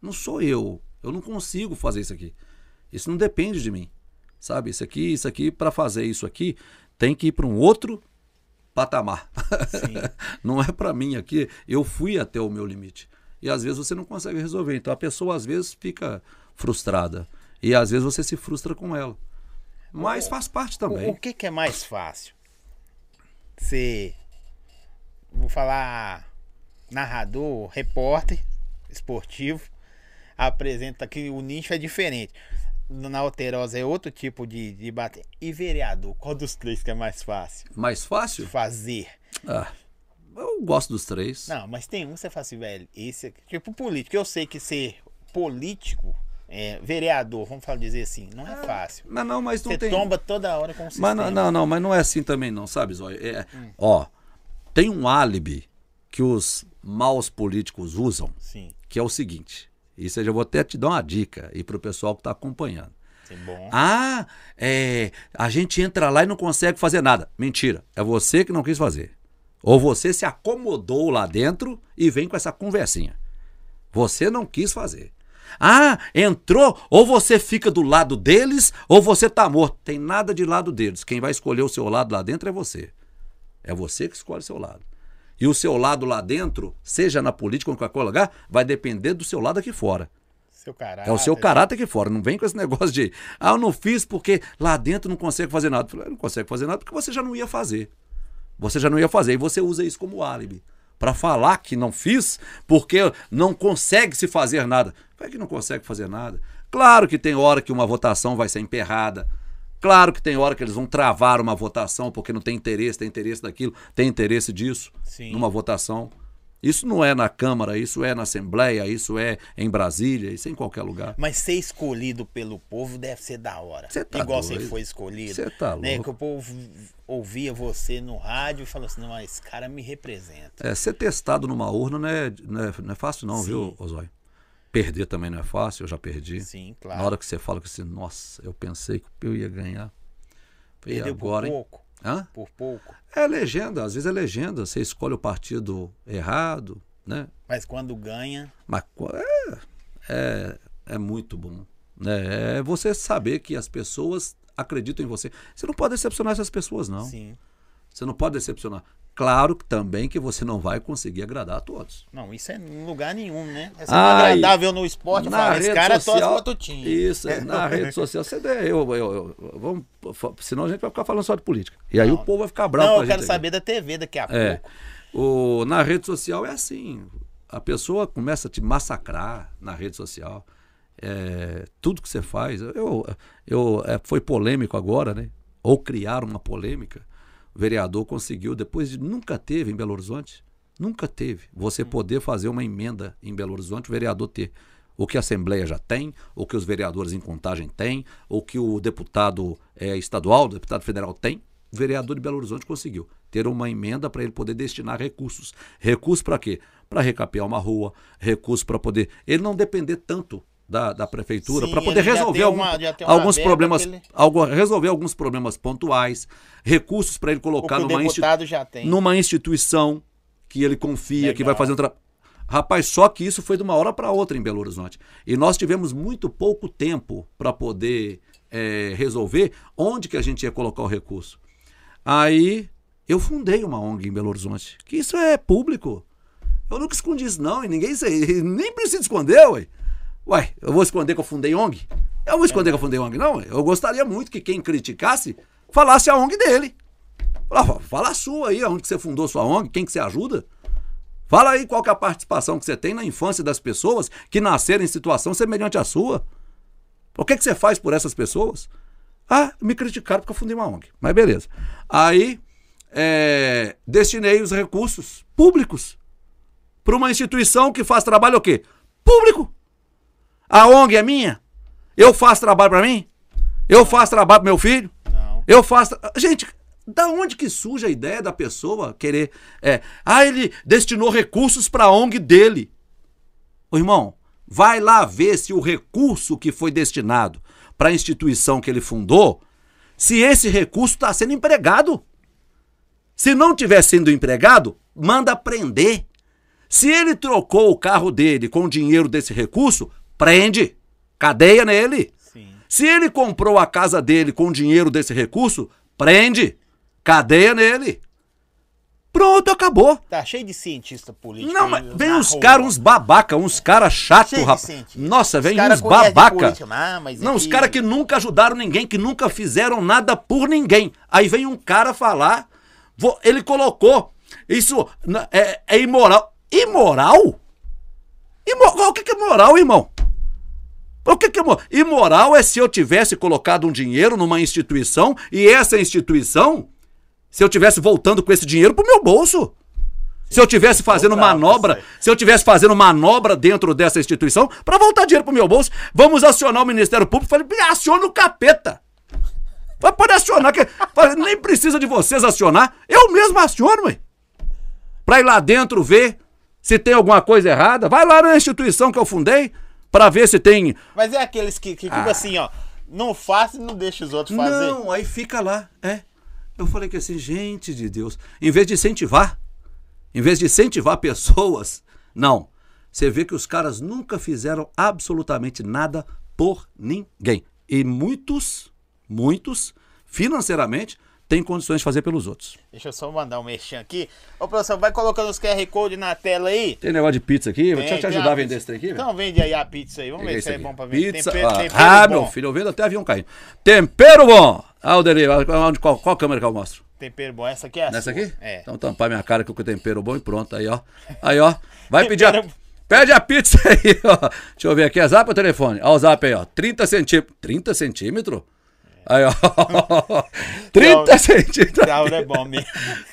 Não sou eu. Eu não consigo fazer isso aqui. Isso não depende de mim. Sabe? Isso aqui, isso aqui, para fazer isso aqui, tem que ir para um outro patamar. Sim. não é para mim aqui. Eu fui até o meu limite. e às vezes você não consegue resolver. Então a pessoa às vezes fica frustrada e às vezes você se frustra com ela. Mas faz parte também. O, o que, que é mais fácil? Ser, vou falar, narrador, repórter esportivo, apresenta que o nicho é diferente. Na Alterosa é outro tipo de debate. E vereador, qual dos três que é mais fácil? Mais fácil? Fazer. Ah, eu gosto dos três. Não, mas tem um que você fala assim, velho. Esse aqui, tipo político. Eu sei que ser político, é, vereador, vamos falar dizer assim, não é fácil. Mas não, mas não Você tem. tomba toda hora com o Mas não, não, não, mas não é assim também não, sabe, Zóio? É, Ó, tem um álibi que os maus políticos usam, Sim, que é o seguinte. Isso eu já vou até te dar uma dica aí pro pessoal que está acompanhando. Ah, é, a gente entra lá e não consegue fazer nada. Mentira, é você que não quis fazer. Ou você se acomodou lá dentro e vem com essa conversinha. Você não quis fazer. Ah, entrou, ou você fica do lado deles, ou você tá morto. Tem nada de lado deles. Quem vai escolher o seu lado lá dentro é você. É você que escolhe o seu lado. E o seu lado lá dentro, seja na política ou em qualquer lugar, vai depender do seu lado aqui fora. Seu caráter. É o seu caráter aqui fora. Não vem com esse negócio de, ah, eu não fiz porque lá dentro não consegue fazer nada. Eu falei, não consegue fazer nada porque você já não ia fazer. Você já não ia fazer. E você usa isso como álibi. Para falar que não fiz porque não consegue se fazer nada. Como é que não consegue fazer nada? Claro que tem hora que uma votação vai ser emperrada. Claro que tem hora que eles vão travar uma votação porque não tem interesse, tem interesse daquilo, tem interesse disso Sim. numa votação. Isso não é na Câmara, isso é na Assembleia, isso é em Brasília, isso é em qualquer lugar. Mas ser escolhido pelo povo deve ser da hora. Cê tá Igual doido. você foi escolhido. Cê tá né? louco. Que o povo ouvia você no rádio e falou assim: não, esse cara me representa. É, ser testado numa urna não é, não é, não é fácil, não, Sim. viu, Osório? Perder também não é fácil, eu já perdi. Sim, claro. Na hora que você fala que assim, nossa, eu pensei que eu ia ganhar. E Perdeu agora, por pouco. Hã? Por pouco. É legenda, às vezes é legenda. Você escolhe o partido errado, né? Mas quando ganha. Mas é, é, é muito bom. Né? É você saber que as pessoas acreditam em você. Você não pode decepcionar essas pessoas, não. Sim. Você não pode decepcionar. Claro também que você não vai conseguir agradar a todos. Não, isso é em lugar nenhum, né? É Ai, agradável no esporte. Eu falo, esse cara torce pro outro time. Isso, é, na rede social você der, eu, eu, eu- vamos, senão a gente vai ficar falando só de política. E aí Não. o povo vai ficar bravo Não, eu gente quero aqui. saber da TV daqui a É. pouco. O, na rede social é assim. A pessoa começa a te massacrar na rede social. É, tudo que você faz. Eu, eu, é, foi polêmico agora, né? Ou criar uma polêmica. Vereador conseguiu, depois de nunca teve em Belo Horizonte, nunca teve, você poder fazer uma emenda em Belo Horizonte, o vereador ter o que a Assembleia já tem, o que os vereadores em contagem têm, o que o deputado é, estadual, o deputado federal tem, o vereador de Belo Horizonte conseguiu ter uma emenda para ele poder destinar recursos. Recursos para quê? Para recapear uma rua, recursos para poder. Ele não depender tanto da, da prefeitura para poder resolver algum- uma- alguns problemas, ele- algo, resolver alguns problemas pontuais, recursos para ele colocar numa, numa instituição que ele confia, que vai Legal. fazer um trabalho. Rapaz, só que isso foi de uma hora para outra em Belo Horizonte. E nós tivemos muito pouco tempo para poder eh, resolver onde que a gente ia colocar o recurso. Aí eu fundei uma ONG em Belo Horizonte, que isso é público. Eu nunca escondi isso não, e ninguém sei, nem precisa esconder, ué. Ué, eu vou esconder que eu fundei ONG? Eu vou esconder que eu fundei ONG, não. Eu gostaria muito que quem criticasse falasse a ONG dele. Fala, fala a sua aí, onde que você fundou sua ONG, quem que você ajuda. Fala aí qual que é a participação que você tem na infância das pessoas que nasceram em situação semelhante à sua. O que, que você faz por essas pessoas? Ah, me criticaram porque eu fundei uma ONG. Mas beleza. Aí, é, destinei os recursos públicos para uma instituição que faz trabalho o quê? Público. A ONG é minha? Eu faço trabalho para mim? Eu faço trabalho para meu filho? Não. Eu faço. Gente, da onde que surge a ideia da pessoa querer. É, ah, ele destinou recursos para a ONG dele. Ô irmão, vai lá ver se o recurso que foi destinado para a instituição que ele fundou, se esse recurso está sendo empregado. Se não tiver sendo empregado, manda prender. Se ele trocou o carro dele com o dinheiro desse recurso, prende. Cadeia nele. Sim. Se ele comprou a casa dele com o dinheiro desse recurso, prende. Cadeia nele. Pronto, acabou. Tá cheio de cientista político. Não, mas vem uns caras, uns babaca, uns caras de rapaz. Nossa, vem Os uns babaca. Ah, mas Não, os aqui- caras que nunca ajudaram ninguém, que nunca fizeram nada por ninguém. Aí vem um cara falar, vou- ele colocou, isso é, é imoral. Imoral? Imo- o que, que é moral, irmão? O que, que é moral? Imoral é se eu tivesse colocado um dinheiro numa instituição e essa instituição, se eu tivesse voltando com esse dinheiro pro meu bolso. Se eu tivesse fazendo manobra, se eu tivesse fazendo manobra dentro dessa instituição para voltar dinheiro pro meu bolso, vamos acionar o Ministério Público. Falei, aciona o capeta. Vai Pode acionar, que nem precisa de vocês acionar. Eu mesmo aciono, ué. Pra ir lá dentro ver se tem alguma coisa errada. Vai lá na instituição que eu fundei pra ver se tem. Mas é aqueles que, que ficam assim, ó. Não faça e não deixa os outros fazer. Ah. Não, aí fica lá. É. Eu falei que assim, gente de Deus, em vez de incentivar, em vez de incentivar pessoas, não. Você vê que os caras nunca fizeram absolutamente nada por ninguém. E muitos, muitos, financeiramente, têm condições de fazer pelos outros. Deixa eu só mandar um mexão aqui. Ô, professor, vai colocando os QR Code na tela aí. Tem negócio de pizza aqui? Deixa eu Tem- te tem ajudar a a vender esse trem aqui. Então vende aí a pizza aí. Vamos ver se é bom pra mim. Pizza. Tempero, ah, tempero ah, bom. meu filho, eu vendo até avião caindo. Tempero bom! Ah, o Deli, onde- qual, qual câmera que eu mostro? Tempero bom. Essa aqui é a Nessa sua. aqui? É. Então tampar minha cara com o tempero bom e pronto. Aí, ó. Aí, ó. Vai pedir a... Pede a pizza aí, ó. Deixa eu ver aqui. É zap ou telefone? Ó o zap aí, ó. 30 centímetros. 30 centímetros? Aí, ó. 30 Não, centímetros. É bom mesmo.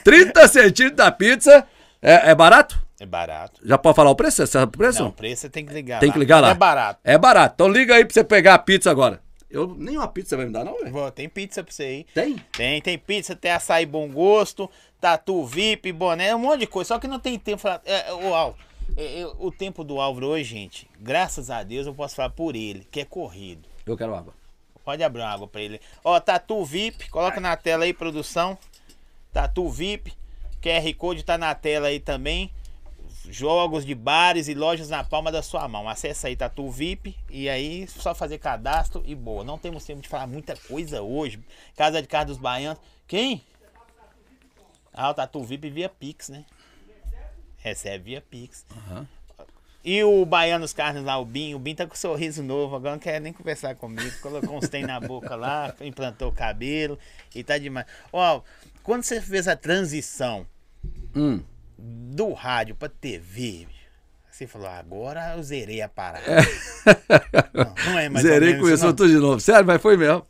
30 centímetros da pizza. É, é barato? É barato. Já pode falar o preço? Você sabe o preço? Não, o preço você tem que ligar Tem que ligar lá. É barato. É barato. Então liga aí pra você pegar a pizza agora. Eu, nenhuma pizza vai me dar, não, velho? Tem pizza pra você aí. Tem? Tem, tem pizza, tem açaí bom gosto, tatu VIP, boné, um monte de coisa. Só que não tem tempo. pra- É, é, o, Álvaro, é, é, o tempo do Álvaro hoje, gente, graças a Deus eu posso falar por ele, que é corrido. Eu quero água. Pode abrir uma água pra ele. Ó, Tatu VIP, coloca na tela aí, produção. Tatu VIP, QR Code tá na tela aí também. Jogos de bares e lojas na palma da sua mão. Acesse aí Tatu VIP e aí só fazer cadastro e boa. Não temos tempo de falar muita coisa hoje. Casa de Carlos Baianos. Quem? Ah, o Tatu VIP via Pix, né? Recebe via Pix. Aham. E o Baianos Carnes lá, o Binho, o Binho tá com um sorriso novo, agora não quer nem conversar comigo. Colocou uns tem na boca lá, implantou o cabelo e tá demais. Ó, quando você fez a transição Hum. do rádio pra TV, você falou, agora eu zerei a parada. Não, não é mais Zerei, menos começou não. tudo de novo. Sério, mas foi mesmo.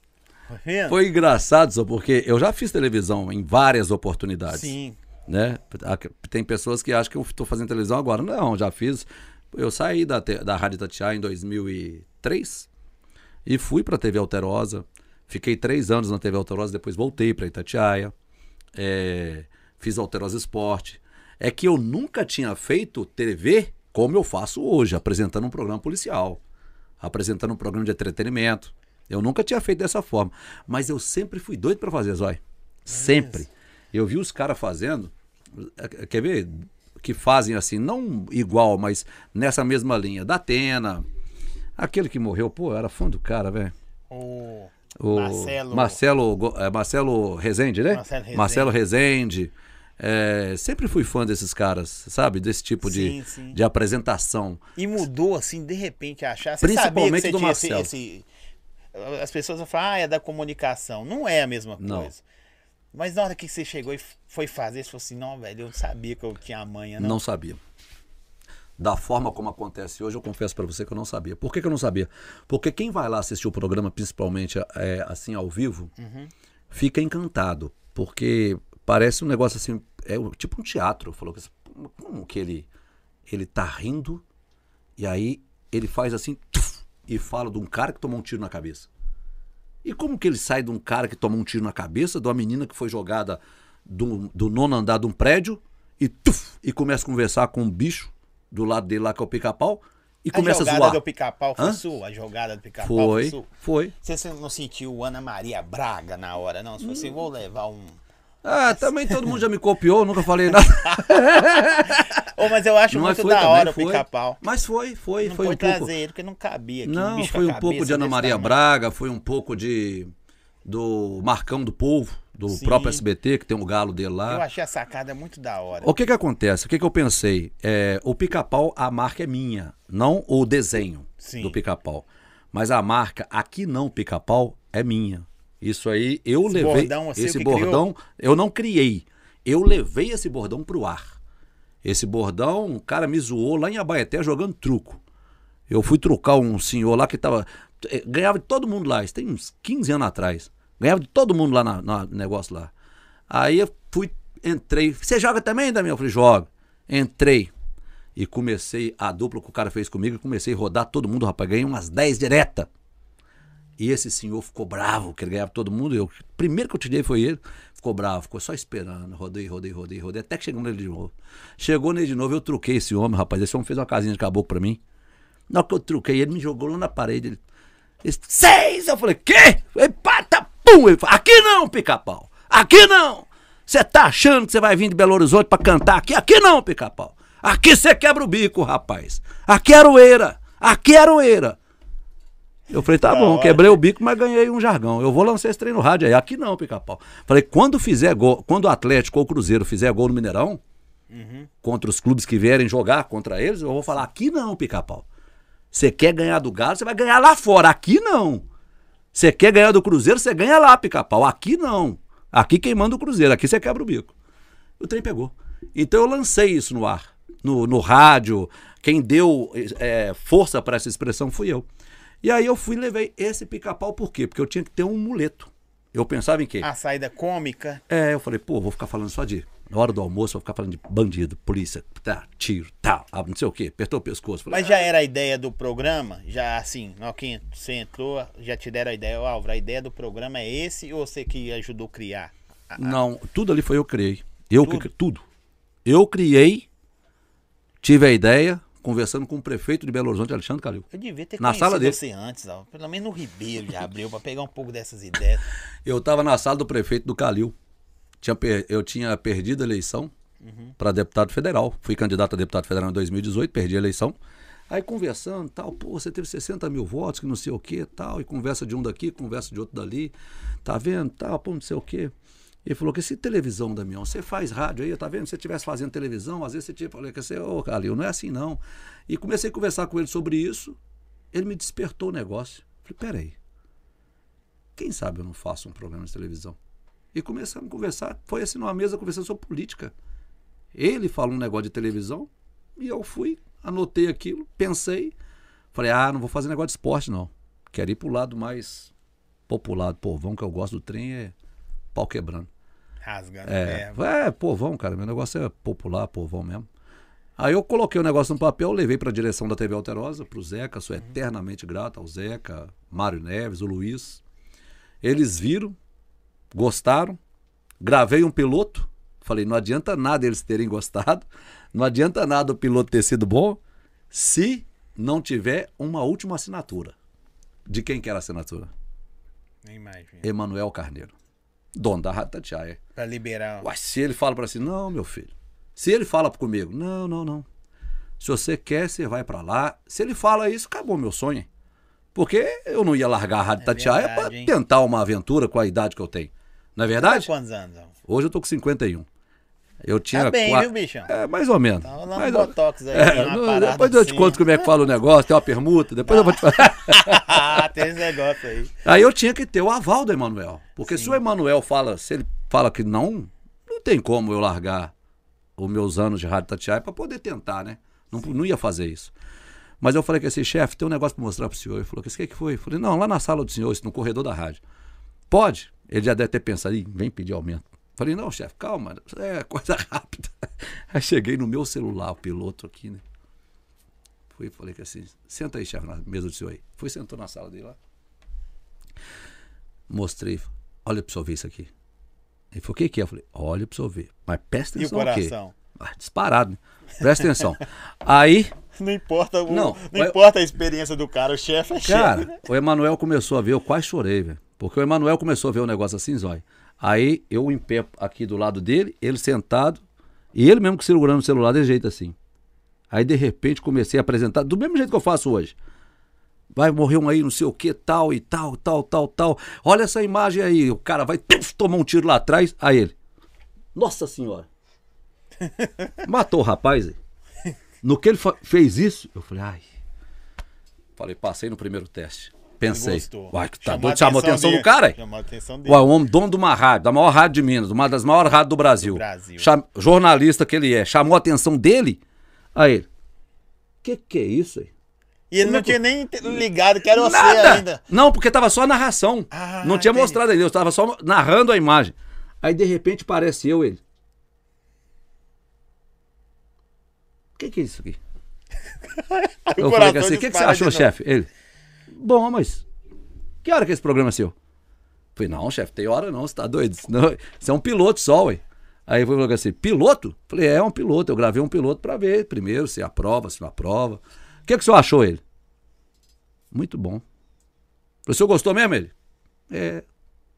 Vendo? Foi engraçado só porque eu já fiz televisão em várias oportunidades. Sim. Né? Tem pessoas que acham que eu estou fazendo televisão agora. Não, já fiz. Eu saí da, da Rádio Tatiá em 2003 e fui para a TV Alterosa. Fiquei três anos na TV Alterosa, depois voltei para Itatiaia. É, fiz Alterosa Esporte. É que eu nunca tinha feito TV como eu faço hoje, apresentando um programa policial, apresentando um programa de entretenimento. Eu nunca tinha feito dessa forma. Mas eu sempre fui doido para fazer, Zói. Sempre. Eu vi os caras fazendo. eh, Quer ver? Que fazem assim, não igual, mas nessa mesma linha. Da Atena. Aquele que morreu, pô, era fã do cara, velho. O, O Marcelo. Marcelo, é, Marcelo Rezende, né? Marcelo Rezende. Marcelo Rezende. É, sempre fui fã desses caras, sabe? Desse tipo de, Sim, de apresentação. E mudou assim, de repente, achar. Você Principalmente sabia que do você tinha Marcelo. esse, esse- As pessoas vão falar, ah, é da comunicação. Não é a mesma Não. Mas na hora que você chegou e foi fazer, você falou assim, não, velho, eu sabia que eu tinha manha, não. Não sabia. Da forma como acontece hoje, eu confesso pra você que eu não sabia. Por que, que eu não sabia? Porque quem vai lá assistir o programa, principalmente é, assim ao vivo, fica encantado. Porque parece um negócio assim, é tipo um teatro. Falou que como que ele ele tá rindo e aí ele faz assim tuf, e fala de um cara que tomou um tiro na cabeça. E como que ele sai de um cara que tomou um tiro na cabeça, de uma menina que foi jogada do, do nono andar de um prédio e tuf, e começa a conversar com um bicho do lado dele lá que é o pica-pau e a começa a jogada zoar. do pica-pau foi Hã? sua? A jogada do pica-pau foi, Foi, sua? foi. Você não sentiu Ana Maria Braga na hora, não? Se Hum. você vou levar um. Ah, também todo mundo já me copiou, nunca falei nada. Mas eu acho Mas muito da também, hora o pica-pau. Mas foi, foi, Não foi um pouco. trazer ele, porque não cabia aqui. Não, foi um pouco de Ana Maria tamanho. Braga, foi um pouco de do Marcão do Povo, do Sim. próprio SBT, que tem um galo dele lá. Eu achei a sacada muito da hora. O que que acontece? O que que eu pensei? É, o pica-pau, a marca é minha, não o desenho Sim. do pica-pau. Mas a marca, aqui não pica-pau, é minha. Isso aí, eu Esse levei. bordão, você esse bordão, eu não criei. Eu levei esse bordão pro ar. Esse bordão, um cara me zoou lá em Abaeté jogando truco. Eu fui trucar um senhor lá que tava. eh, Ganhava de todo mundo lá, isso tem uns 15 anos atrás. Ganhava de todo mundo lá no negócio lá. Aí eu fui, entrei. Você joga também, Damião? Eu falei, joga. Entrei. E comecei a dupla que o cara fez comigo e comecei a rodar todo mundo, rapaz. Ganhei umas 10 direta. E esse senhor ficou bravo, que ele ganhava todo mundo. Eu, primeiro que eu tirei foi ele. Ficou bravo, ficou só esperando. Rodei, rodei, rodei, rodei. Até que chegou nele de novo. Chegou nele de novo, eu truquei esse homem, rapaz. Esse homem fez uma casinha de caboclo pra mim. Na hora que eu truquei, ele me jogou lá na parede. Ele, seis! Eu falei, quê? Ele, pata, pum! Ele falou, aqui não, pica-pau! Aqui não! Você tá achando que você vai vir de Belo Horizonte pra cantar aqui? Aqui não, pica-pau! Aqui você quebra o bico, rapaz! Aqui é aroeira! Aqui é aroeira! Eu falei, tá Da bom, hora. quebrei o bico, mas ganhei um jargão. Eu vou lançar esse trem no rádio aí. Aqui não, pica-pau. Falei, quando fizer gol, quando o Atlético ou o Cruzeiro fizer gol no Mineirão, contra os clubes que vierem jogar contra eles, eu vou falar, aqui não, pica-pau. Você quer ganhar do Galo, você vai ganhar lá fora. Aqui não. Você quer ganhar do Cruzeiro, você ganha lá, pica-pau. Aqui não. Aqui quem manda o Cruzeiro, aqui você quebra o bico. O trem pegou. Então eu lancei isso no ar, no, no rádio. Quem deu é, força para essa expressão fui eu. E aí eu fui e levei esse pica-pau por quê? Porque eu tinha que ter um muleto. Eu pensava em quê? A saída cômica. É, eu falei, pô, vou ficar falando só de. Na hora do almoço, vou ficar falando de bandido, polícia, tá, tiro, tal, ah, não sei o quê, apertou o pescoço. Falei, Mas já era a ideia do programa? Já assim, na que você entrou, já te deram a ideia, ó, Álvaro, a ideia do programa é esse ou você que ajudou a criar? A- Não, tudo ali foi eu que criei. Eu Tudo? que tudo. Eu criei, tive a ideia, conversando com o prefeito de Belo Horizonte, Alexandre Calil. Eu devia ter Na sala dele. você antes, ó, pelo menos no Ribeiro de Abreu, pra pegar um pouco dessas ideias. Eu estava na sala do prefeito do Calil. Tinha per- Eu tinha perdido a eleição para deputado federal. Fui candidato a deputado federal em 2018, perdi a eleição. Aí conversando, tal, pô, você teve 60 mil votos, que não sei o que, tal, e conversa de um daqui, conversa de outro dali, tá vendo, tal, pô, não sei o que. Ele falou que se televisão, Damião, você faz rádio aí, tá vendo? Se você estivesse fazendo televisão, às vezes você tinha, falei você, ô, Calil, não é assim não. E comecei a conversar com ele sobre isso, ele me despertou o negócio. Falei, peraí, quem sabe eu não faço um programa de televisão? E começamos a conversar. Foi assim numa mesa conversando sobre política. Ele falou um negócio de televisão e eu fui, anotei aquilo, pensei. Falei, ah, não vou fazer negócio de esporte, não. Quero ir pro lado mais popular, do povão, que eu gosto do trem, é pau quebrando. Rasgando É, verbo. é, povão, cara. Meu negócio é popular, povão mesmo. Aí eu coloquei o negócio no papel, levei para a direção da TV Alterosa, pro Zeca, sou eternamente grato ao Zeca, Mário Neves, o Luiz. Eles viram, gostaram, gravei um piloto, falei, não adianta nada eles terem gostado, não adianta nada o piloto ter sido bom, se não tiver uma última assinatura. De quem que era a assinatura? Nem imagino. Emanuel Carneiro, dono da Rádio Tatiaia. Pra liberar. Uai, se ele fala para assim, não, meu filho. Se ele fala comigo, não, não, não. Se você quer, você vai para lá. Se ele fala isso, acabou meu sonho. Porque eu não ia largar a Rádio É Tatiaia para tentar uma aventura com a idade que eu tenho. Não é verdade? quantos anos? Hoje eu tô com 51. Eu tinha Tá bem, qua- viu, bichão? É, mais ou menos. Tá rolando Mais um ou- botox aí, É, parada depois eu te assim. conto como é que fala o negócio, tem uma permuta, depois eu vou te falar. Ah, tem esse negócio aí. Aí eu tinha que ter o aval do Emanuel. Porque se o Emanuel fala, se ele fala que não, não tem como eu largar os meus anos de Rádio Tatiaia para poder tentar, né? Não, não ia fazer isso. Mas eu falei que assim, chefe, tem um negócio para mostrar pro senhor. Ele falou o que, que foi? Eu falei, não, lá na sala do senhor, no corredor da rádio. Pode? Ele já deve ter pensado, vem pedir aumento. Falei, não, chefe, calma, é coisa rápida. Aí cheguei no meu celular, o piloto aqui, né? Fui e falei que assim, senta aí, chefe, na mesa do senhor aí. Fui, sentou na sala dele lá. Mostrei, olha pro senhor ver isso aqui. Ele falou, o que que é? Eu falei, olha pro senhor ver. Mas presta E o atenção coração? Ah, disparado, né? Presta atenção. aí, Não importa, o, Não, não, mas- importa a experiência do cara, o chefe é chefe. Cara, o Emanuel começou a ver, eu quase chorei, velho. Porque o Emanuel começou a ver o negócio assim, zóio. Aí eu em pé aqui do lado dele, ele sentado, e ele mesmo que segurando o celular de jeito assim. Aí de repente comecei a apresentar, do mesmo jeito que eu faço hoje. vai morrer um aí, não sei o que, tal e tal, tal, tal, tal. Olha essa imagem aí. O cara vai tuf, tomar um tiro lá atrás. Aí ele. Nossa senhora. Matou o rapaz aí. No que ele fez isso, eu falei, ai. Falei, passei no primeiro teste. Pensei. Uai, que tá Chamou doido, chamou a atenção dele. do cara. Chamou a atenção dele. O homem dono de uma rádio, da maior rádio de Minas, uma das maiores rádios do Brasil. Do Brasil. Cham- jornalista que ele é, chamou a atenção dele. Aí ele. Que que é isso aí? E ele não tinha nem ligado que era você Nada! ainda. Não, porque tava só a narração. Ah, não tinha entendi. mostrado ainda, eu tava só narrando a imagem. Aí de repente parece eu ele. O que que é isso aqui? O Eu falei assim, o que, que você achou, chefe? Ele. Bom, mas. Que hora que esse programa é seu? Falei, não, chefe, tem hora não, você tá doido? Não, você é um piloto só, ué. Aí foi falou assim, piloto? Falei, é, é um piloto. Eu gravei um piloto pra ver primeiro se aprova, se não aprova. O que, que o senhor achou ele? Muito bom. O senhor gostou mesmo, ele? É.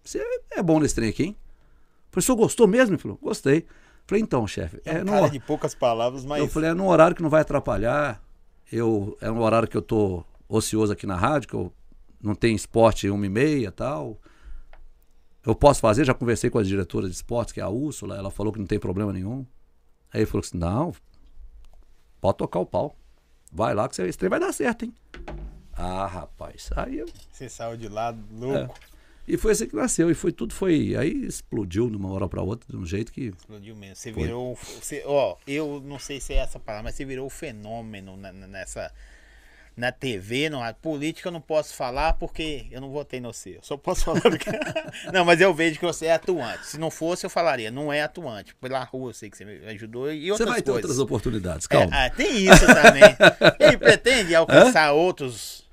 Você é bom nesse trem aqui, hein? O senhor gostou mesmo? Ele falou, gostei. Falei, então, chefe, É é, no, de poucas palavras, mas eu falei, é num horário que não vai atrapalhar. Eu, é um horário que eu tô ocioso aqui na rádio, que eu não tenho esporte uma e meia tal. Eu posso fazer, já conversei com a diretora de esportes, que é a Úrsula, ela falou que não tem problema nenhum. Aí ele falou assim, não, pode tocar o pau. Vai lá que você- esse trem vai dar certo, hein? Ah, rapaz, aí eu... você saiu de lá louco. E foi assim que nasceu, e foi tudo, foi... Aí explodiu de uma hora pra outra, de um jeito que... Explodiu mesmo. Você virou. Você, ó, eu não sei se é essa palavra, mas você virou fenômeno na- na- nessa. Na TV, na política eu não posso falar porque eu não votei no você. Eu só posso falar do que... Não, mas eu vejo que você é atuante. Se não fosse, eu falaria, não é atuante. Pela rua, eu sei que você me ajudou e Você outras vai ter coisas. outras oportunidades, É, calma. ah, tem isso também. Ele pretende alcançar outros.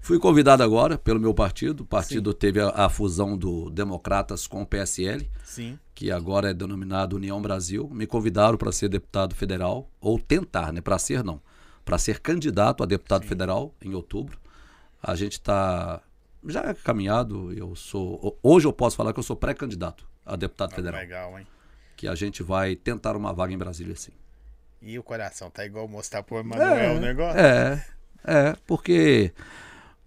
Fui convidado agora pelo meu partido. O partido teve a, a fusão do Democratas com o PSL, Sim. que agora é denominado União Brasil. Me convidaram para ser deputado federal, ou tentar, né? Para ser não. Para ser candidato a deputado federal em outubro. A gente está já caminhado. Eu sou. Hoje eu posso falar que eu sou pré-candidato a deputado federal. Legal, hein? Que a gente vai tentar uma vaga em Brasília, sim. E o coração tá igual mostrar pro Emanuel o negócio? É, é, porque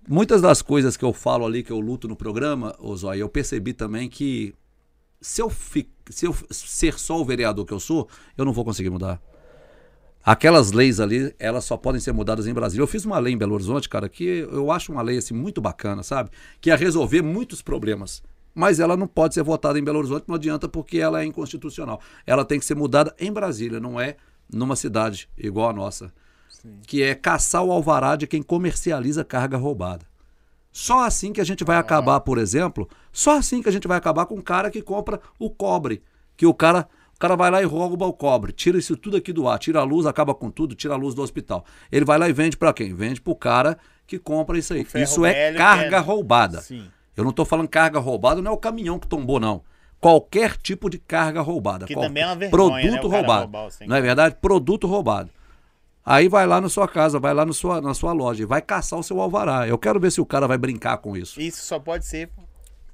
muitas das coisas que eu falo ali, que eu luto no programa, Zóia, eu percebi também que se eu, fi- se eu ser só o vereador que eu sou, eu não vou conseguir mudar. Aquelas leis ali, elas só podem ser mudadas em Brasília. Eu fiz uma lei em Belo Horizonte, cara, que eu acho uma lei assim muito bacana, sabe? Que ia resolver muitos problemas. Mas ela não pode ser votada em Belo Horizonte, não adianta porque ela é inconstitucional. Ela tem que ser mudada em Brasília, não é numa cidade igual a nossa. Que é caçar o alvará de quem comercializa carga roubada. Só assim que a gente vai acabar, por exemplo, só assim que a gente vai acabar com o cara que compra o cobre. Que o cara, o cara vai lá e rouba o cobre, tira isso tudo aqui do ar, tira a luz, acaba com tudo, tira a luz do hospital. Ele vai lá e vende para quem? Vende pro cara que compra isso aí. Isso é carga é- roubada. Sim. Eu não tô falando carga roubada, não é o caminhão que tombou, não. Qualquer tipo de carga roubada. Que Qual- também é uma vergonha, né, Produto o cara roubado. roubar não é verdade? Produto roubado. Aí vai lá na sua casa, vai lá no sua, na sua loja e vai caçar o seu alvará. Eu quero ver se o cara vai brincar com isso. Isso só pode ser.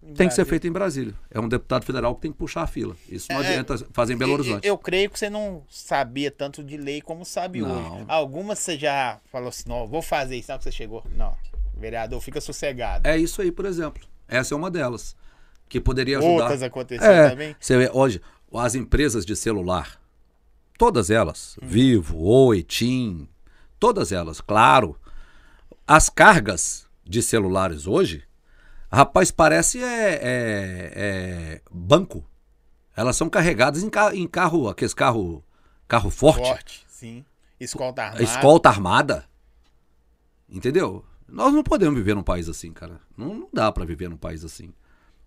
Em Tem que ser Brasília. feito em Brasília. É um deputado federal que tem que puxar a fila. Isso não É, adianta fazer em Belo Eu- Horizonte. Eu, creio que você não sabia tanto de lei como sabe Não. hoje. Algumas você já falou assim, não, vou fazer isso, não que você chegou. Não, vereador, fica sossegado. É isso aí, por exemplo. Essa é uma delas. Que poderia ajudar. Outras aconteceram É, também? Você vê, hoje, as empresas de celular, todas elas, Vivo, Oi, TIM, todas elas, claro. As cargas de celulares hoje, rapaz, parece é, é- é banco. Elas são carregadas em, ca- em carro, aqueles carro, carro forte, Forte, sim. Escolta armada. escolta armada. Entendeu? Nós não podemos viver num país assim, cara. Não, não dá pra viver num país assim.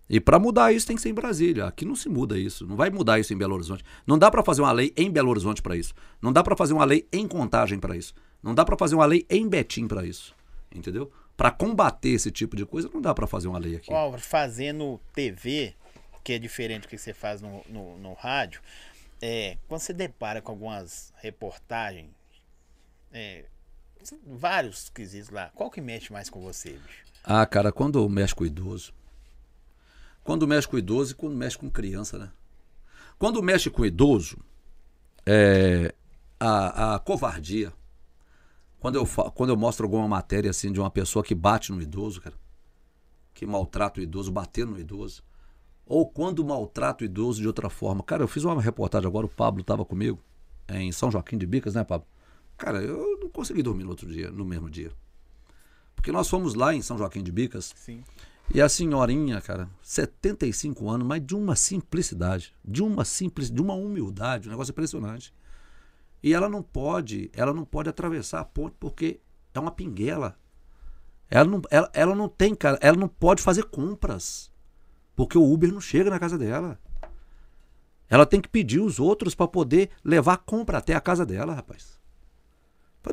E pra mudar isso tem que ser em Brasília. Aqui não se muda isso. Não vai mudar isso em Belo Horizonte. Não dá pra fazer uma lei em Belo Horizonte pra isso. Não dá pra fazer uma lei em Contagem pra isso. Não dá pra fazer uma lei em Betim pra isso. Entendeu? Pra combater esse tipo de coisa não dá pra fazer uma lei aqui. Fazendo TV, que é diferente do que você faz no, no, no rádio, é, quando você depara com algumas reportagens, é, vários quesitos lá, qual que mexe mais com você, bicho? Ah, cara, quando mexe com idoso. Quando mexe com idoso e quando mexe com criança, né? Quando mexe com idoso, é, a, a covardia, Quando eu, quando eu mostro alguma matéria assim de uma pessoa que bate no idoso, cara, que maltrata o idoso, batendo no idoso, ou quando maltrata o idoso de outra forma. Cara, eu fiz uma reportagem agora, o Pablo estava comigo, em São Joaquim de Bicas, né, Pablo? Cara, eu não consegui dormir no outro dia, no mesmo dia. Porque nós fomos lá em São Joaquim de Bicas Sim. e a senhorinha, cara, 75 anos, mas de uma simplicidade, de uma simples, de uma humildade, um negócio impressionante. E ela não pode, ela não pode atravessar a ponte porque é uma pinguela. Ela não, ela, ela não tem, cara, ela não pode fazer compras. Porque o Uber não chega na casa dela. Ela tem que pedir os outros para poder levar a compra até a casa dela, rapaz.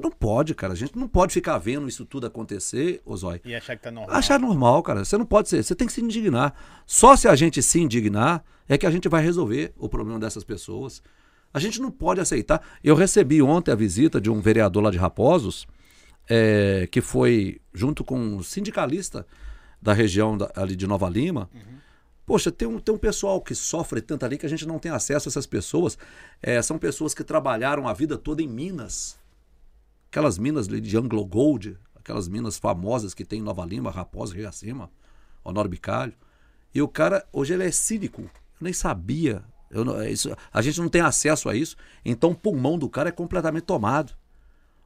Não pode, cara. A gente não pode ficar vendo isso tudo acontecer, ô Zói. E achar que tá normal. Achar normal, cara. Você não pode ser. Você tem que se indignar. Só se a gente se indignar é que a gente vai resolver o problema dessas pessoas. A gente não pode aceitar. Eu recebi ontem a visita de um vereador lá de Raposos, é, que foi junto com um sindicalista da região da- ali de Nova Lima. Poxa, tem um, tem um pessoal que sofre tanto ali que a gente não tem acesso a essas pessoas. É, são pessoas que trabalharam a vida toda em Minas aquelas minas ali de Anglo Gold, aquelas minas famosas que tem em Nova Lima, Raposa, Rio Acima, Honório Bicalho. E o cara, hoje ele é cínico. Eu nem sabia. É isso, a gente não tem acesso a isso. Então o pulmão do cara é completamente tomado.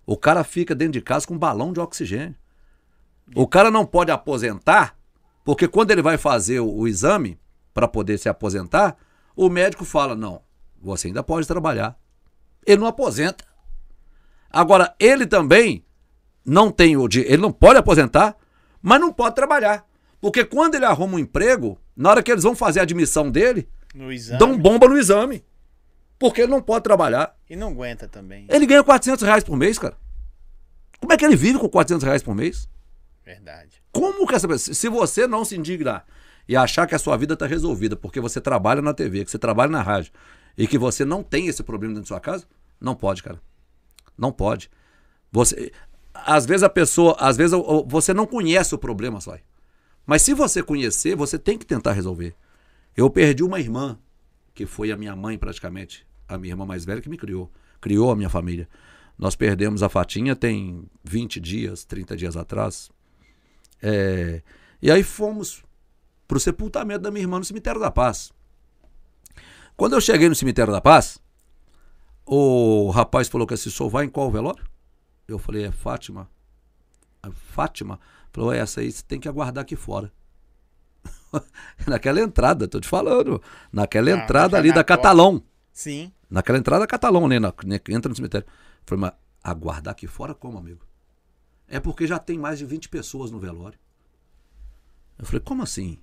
O cara fica dentro de casa com um balão de oxigênio. O cara não pode aposentar, porque quando ele vai fazer o, o exame para poder se aposentar, o médico fala: não, você ainda pode trabalhar. Ele não aposenta. Agora, ele também não tem o dinheiro, ele não pode aposentar, mas não pode trabalhar. Porque quando ele arruma um emprego, na hora que eles vão fazer a admissão dele. Dão bomba no exame. Porque ele não pode trabalhar. E não aguenta também. Ele ganha 400 reais por mês, cara. Como é que ele vive com 400 reais por mês? Verdade. Como que essa pessoa. Se você não se indignar e achar que a sua vida está resolvida porque você trabalha na TV, que você trabalha na rádio e que você não tem esse problema dentro da sua casa, não pode, cara. Não pode. Você. Às vezes a pessoa. Às vezes você não conhece o problema, só. Mas se você conhecer, você tem que tentar resolver. Eu perdi uma irmã, que foi a minha mãe praticamente, a minha irmã mais velha que me criou, criou a minha família. Nós perdemos a Fatinha tem 20 dias, 30 dias atrás. É, e aí fomos pro sepultamento da minha irmã no cemitério da Paz. Quando eu cheguei no cemitério da Paz, o rapaz falou que assim, só vai em qual velório? Eu falei, é Fátima. Fátima? Falou, é essa aí, você tem que aguardar aqui fora. Naquela entrada, tô te falando. Naquela Ah, entrada ali da. Catalão. Sim. Naquela entrada Catalão, né? Na, né, que entra no cemitério. Eu falei, mas aguardar aqui fora como, amigo? É porque já tem mais de 20 pessoas no velório. Eu falei, como assim?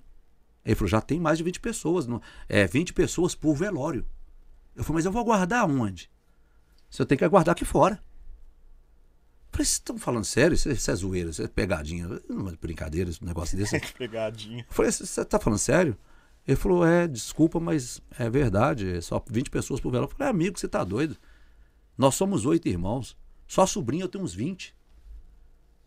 Ele falou, já tem mais de 20 pessoas. No, é, 20 pessoas por velório. Eu falei, mas eu vou aguardar aonde? Você tem que aguardar aqui fora. Eu falei, vocês estão falando sério? Isso, é- isso é zoeira, isso é pegadinha. Brincadeira, esse negócio desse. Pegadinha. Eu falei, você tá falando sério? Ele falou, é, desculpa, mas é verdade, é só 20 pessoas por velório. Eu falei, amigo, você tá doido? Nós somos oito irmãos. Só sobrinho eu tenho uns 20.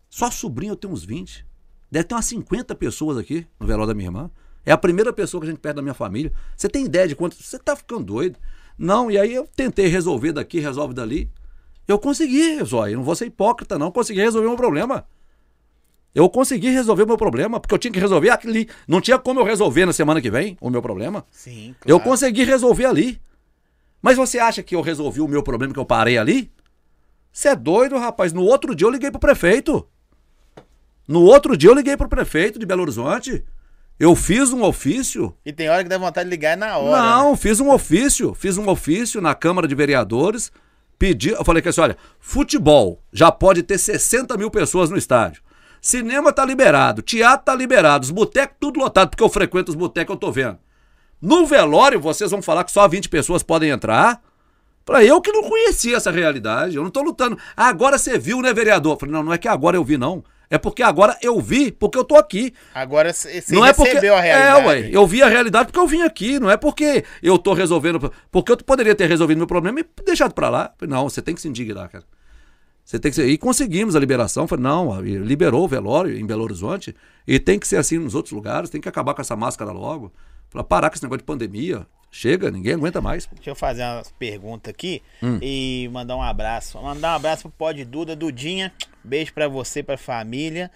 Só sobrinho eu tenho uns 20. Deve ter umas 50 pessoas aqui no velório da minha irmã. É a primeira pessoa que a gente perde da minha família. Você tem ideia de quanto? Você tá ficando doido. Não, e aí eu tentei resolver daqui, resolve dali. Eu consegui, Zóia. Não vou ser hipócrita, não. Consegui resolver o meu problema. Eu consegui resolver o meu problema, porque eu tinha que resolver ali. Não tinha como eu resolver na semana que vem o meu problema. Sim, Eu claro. consegui resolver ali. Mas você acha que eu resolvi o meu problema que eu parei ali? Você é doido, rapaz. No outro dia eu liguei pro prefeito. No outro dia eu liguei pro prefeito de Belo Horizonte. Eu fiz um ofício. E tem hora que dá vontade de ligar na hora. né? Não, fiz um ofício. Fiz um ofício na Câmara de Vereadores. Pedi, eu falei que assim, olha, futebol já pode ter 60 mil pessoas no estádio. Cinema tá liberado, teatro tá liberado, os botecos tudo lotado, porque eu frequento os botecos, eu tô vendo. No velório, vocês vão falar que só 20 pessoas podem entrar? Falei, eu que não conhecia essa realidade, eu não tô lutando. Ah, agora você viu, né, vereador? Falei, não, não é que agora eu vi, não. É porque agora eu vi, porque eu tô aqui. Agora você não é porque a realidade. É, ué, eu vi a realidade porque eu vim aqui, não é porque eu tô resolvendo, porque eu poderia ter resolvido meu problema e deixado pra lá. Não, você tem que se indignar, cara. Você tem que ser. E conseguimos a liberação. Falei, não, liberou o velório em Belo Horizonte e tem que ser assim nos outros lugares, tem que acabar com essa máscara logo. Falei, parar com esse negócio de pandemia. Chega, ninguém aguenta mais. pô. Deixa eu fazer umas perguntas aqui Hum. e mandar um abraço. Mandar um abraço pro Pod Duda, Dudinha. Beijo pra você, pra família.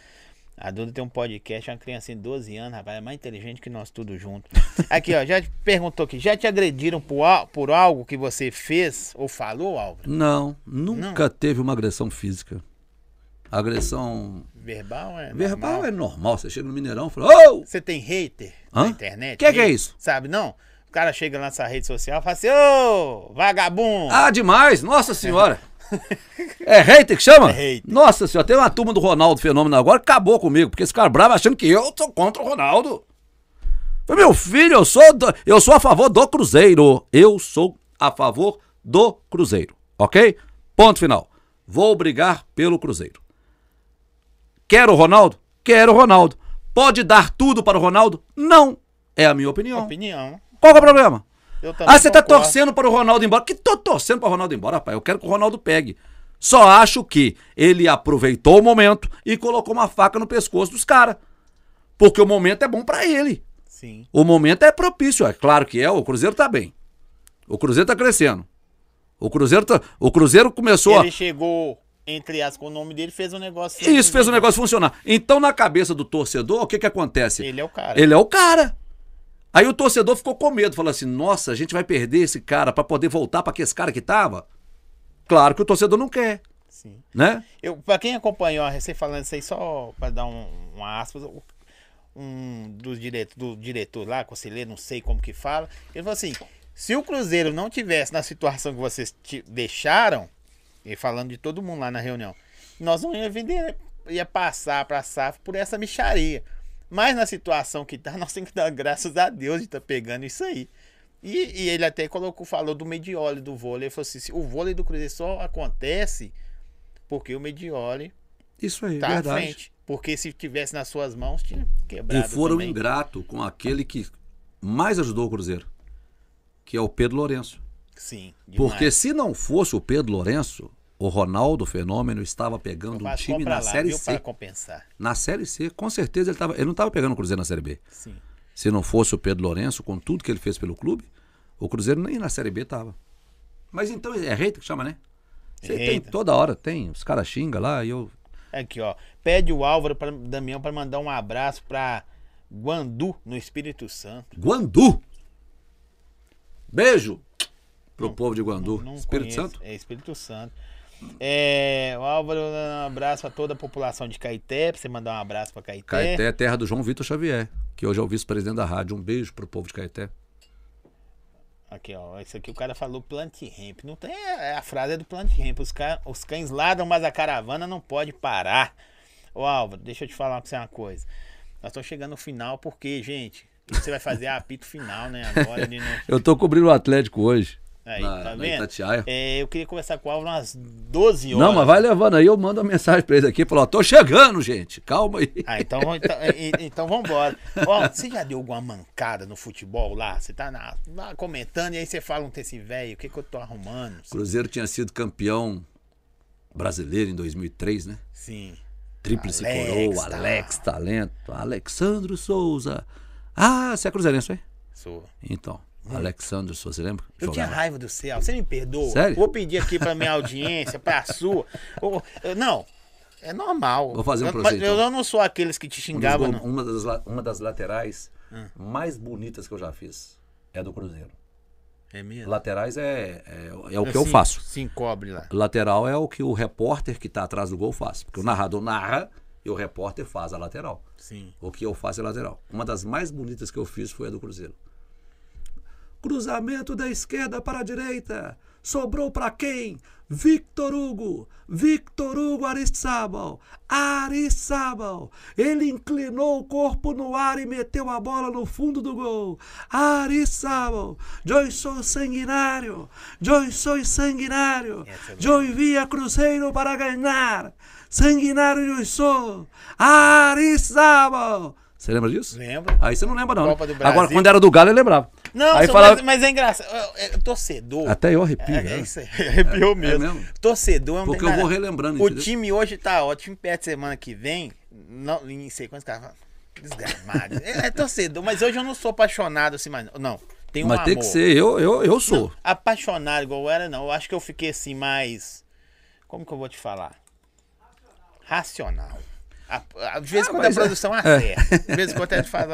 A Duda tem um podcast, uma criancinha de 12 anos, rapaz, é mais inteligente que nós tudo junto. Aqui, ó, já te perguntou aqui, já te agrediram por, por algo que você fez ou falou, Álvaro? Não, nunca teve uma agressão física. Agressão Verbal é verbal normal? é normal. Você chega no Mineirão e fala, ô! Você tem hater Hã? na internet? Que que é isso? Sabe, não? Cara chega lá nessa rede social e fala assim, ô, vagabundo! Ah, demais! Nossa senhora! É hater que chama? É hater. Nossa senhora, tem uma turma do Ronaldo Fenômeno agora acabou comigo, porque esse cara bravo achando que eu sou contra o Ronaldo. Falei, Meu filho, eu sou, do- eu sou a favor do Cruzeiro. Eu sou a favor do Cruzeiro, ok? Ponto final. Vou brigar pelo Cruzeiro. Quero o Ronaldo? Quero o Ronaldo. Pode dar tudo para o Ronaldo? Não. É a minha opinião. Opinião. Qual que é o problema? Ah, você tá concordo. torcendo para o Ronaldo embora? Que tô torcendo para o Ronaldo embora, rapaz. Eu quero que o Ronaldo pegue. Só acho que ele aproveitou o momento e colocou uma faca no pescoço dos caras. Porque o momento é bom para ele. Sim. O momento é propício. É claro que é. O Cruzeiro tá bem. O Cruzeiro tá crescendo. O Cruzeiro, tá, o Cruzeiro começou a. Ele chegou, entre as com o nome dele, fez um negócio. Isso fez o negócio funcionar. Então, na cabeça do torcedor, o que que acontece? Ele é o cara. Ele é o cara. Aí o torcedor ficou com medo, falou assim: nossa, a gente vai perder esse cara pra poder voltar pra aquele cara que tava? Claro que o torcedor não quer, Sim. né? Eu, pra quem acompanhou, você falando isso aí, só pra dar um, um aspas, um dos direto, do diretor lá, conselheiro, não sei como que fala, ele falou assim: se o Cruzeiro não tivesse na situação que vocês deixaram, e falando de todo mundo lá na reunião, nós não ia vender, ia passar pra SAF por essa micharia. Mas na situação que tá, nós temos que dar graças a Deus de estar pegando isso aí. E, e ele até colocou, falou do Medioli do vôlei. Ele falou assim: se o vôlei do Cruzeiro só acontece porque o Medioli Isso aí, tá à verdade. frente. Porque se tivesse nas suas mãos, tinha quebrado. E foram também. ingrato com aquele que mais ajudou o Cruzeiro, que é o Pedro Lourenço. Sim. demais. Porque se não fosse o Pedro Lourenço, o Ronaldo Fenômeno estava pegando um time na lá, Série viu, C. Para compensar. Na Série C, com certeza ele, tava, ele não estava pegando o Cruzeiro na Série B. Sim. Se não fosse o Pedro Lourenço, com tudo que ele fez pelo clube, o Cruzeiro nem na Série B tava. Mas então é hater que chama, né? Você tem Hater. toda hora, tem. Os caras xingam lá e eu. Aqui, ó. Pede o Álvaro para Damião para mandar um abraço para Guandu, no Espírito Santo. Guandu! Beijo pro povo de Guandu. Não Espírito conheço. Santo? É Espírito Santo. É, o Álvaro, um abraço para toda a população de Caeté, pra você mandar um abraço para Caeté. Caeté é terra do João Vitor Xavier, que hoje é o vice-presidente da rádio. Um beijo pro povo de Caeté. Aqui, ó. Isso aqui o cara falou plant ramp. Não tem. É, a frase é do plant ramp. Os, ca- os cães ladram, mas a caravana não pode parar. Ô Álvaro, deixa eu te falar com você uma coisa. Nós estamos chegando no final porque, gente, você vai fazer é apito final, né? Agora novo. Eu tô cobrindo o Atlético hoje. Aí, na, tá na vendo? Itatiaia. É, eu queria conversar com o Álvaro umas 12 horas. Não, mas vai levando aí, eu mando uma mensagem pra eles aqui, falou, ó, tô chegando, gente, calma aí. Ah, então, então, então vambora. Ó, você já deu alguma mancada no futebol lá? Você tá na- lá comentando e aí você fala um desse velho, o que que eu tô arrumando? O Cruzeiro tinha sido campeão brasileiro em 2003, né? Sim. Tríplice coroa, tá. Alex, talento, Alexandro Souza. Ah, você é cruzeirense, hein? Sou. Então, Alexandro Souza, você lembra? Eu tinha Jogava. raiva do céu. Você me perdoa? Sério? Vou pedir aqui pra minha audiência, pra sua. Eu- não, é normal. Vou fazer um Eu- você, então. Eu não sou aqueles que te Um xingavam, não. uma, das, uma das laterais Hum. mais bonitas que eu já fiz é do Cruzeiro. É mesmo? Laterais é, é, é o que eu Sim, faço. Sim, cobre lá. Lateral é o que o repórter que tá atrás do gol faz. Porque o narrador narra e o repórter faz a lateral. Sim. O que eu faço é lateral. Uma das mais bonitas que eu fiz foi a do Cruzeiro. Cruzamento da esquerda para a direita. Sobrou para quem? Victor Hugo. Victor Hugo Arizábal. Arizábal. Ele inclinou o corpo no ar e meteu a bola no fundo do gol. Arizábal. Eu sou sanguinário. Sou sanguinário. É Eu envia Cruzeiro para ganhar. Sanguinário eu sou. Arizábal. Você lembra disso? Lembro. Aí você não lembra, não. Né? Agora, quando era do Galo, eu lembrava. Não, Aí só- falava. mas, mas é engraçado. É, é, torcedor. Até eu arrepio, É, é isso aí. Arrepiou mesmo. mesmo? Torcedor não Porque tem eu vou relembrando, O entendeu? time hoje tá ótimo. Perto semana que vem. Não, em sequência, cara. Desgramado. é, é torcedor, mas hoje eu não sou apaixonado assim, mas. Não. Tem um Mas amor. tem que ser, eu, eu, eu sou. Apaixonado igual eu era, não. Eu acho que eu fiquei assim mais. Como que eu vou te falar? Racional. A, a, de vez em Ah, quando a é- produção acerta. De vez em quando a gente faz.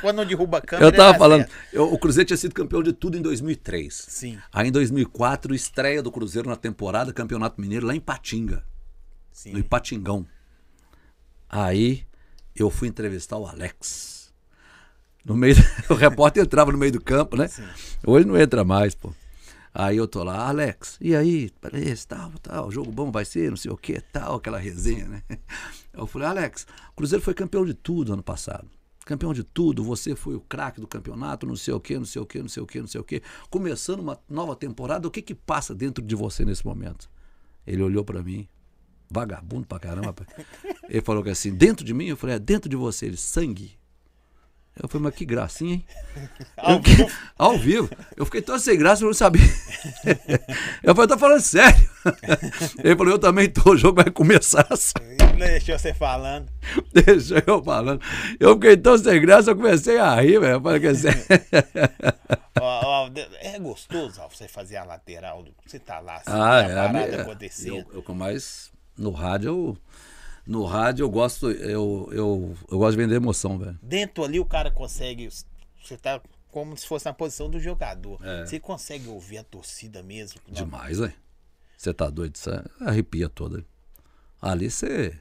Quando não derruba a câmera. Eu tava falando, acerta. eu- o Cruzeiro tinha sido campeão de tudo em 2003. Sim, Aí em 2004, estreia do Cruzeiro na temporada, Campeonato Mineiro, lá em Patinga, no sim. Ipatingão. Aí eu fui entrevistar o Alex. No meio, o repórter entrava no meio do campo, né? Hoje não entra mais, pô. Aí eu tô lá, Alex, e aí? Beleza, tal, tal, jogo bom vai ser, não sei o que, tal, aquela resenha, né? Eu falei, Alex, o Cruzeiro foi campeão de tudo ano passado. Campeão de tudo, você foi o craque do campeonato, não sei o que, não sei o que, não sei o que, não sei o que. Começando uma nova temporada, o que que passa dentro de você nesse momento? Ele olhou pra mim, vagabundo pra caramba. Ele falou que assim, dentro de mim, eu falei, é dentro de você, ele, sangue. Eu falei, mas que gracinha, hein? Ao Eu- vivo. Ao vivo. Eu fiquei tão sem graça, eu não sabia. Eu falei, tô falando sério. Ele falou, eu também tô, o jogo vai começar assim. Deixou você falando. Deixa eu falando. Eu fiquei tão sem graça, eu comecei a rir, velho. Eu falei, quer dizer, Ó, ó, é gostoso ó, você fazer a lateral. do- Você tá lá, assim, Ah, é. a parada minha- acontecendo. Eu, eu com mais. No rádio, eu, no rádio eu gosto. Eu, eu, eu gosto de vender emoção, velho. Dentro ali o cara consegue. Você tá como se fosse na posição do jogador. É. Você consegue ouvir a torcida mesmo. Não, Demais, velho. Você tá doido? Você arrepia toda. Ali você.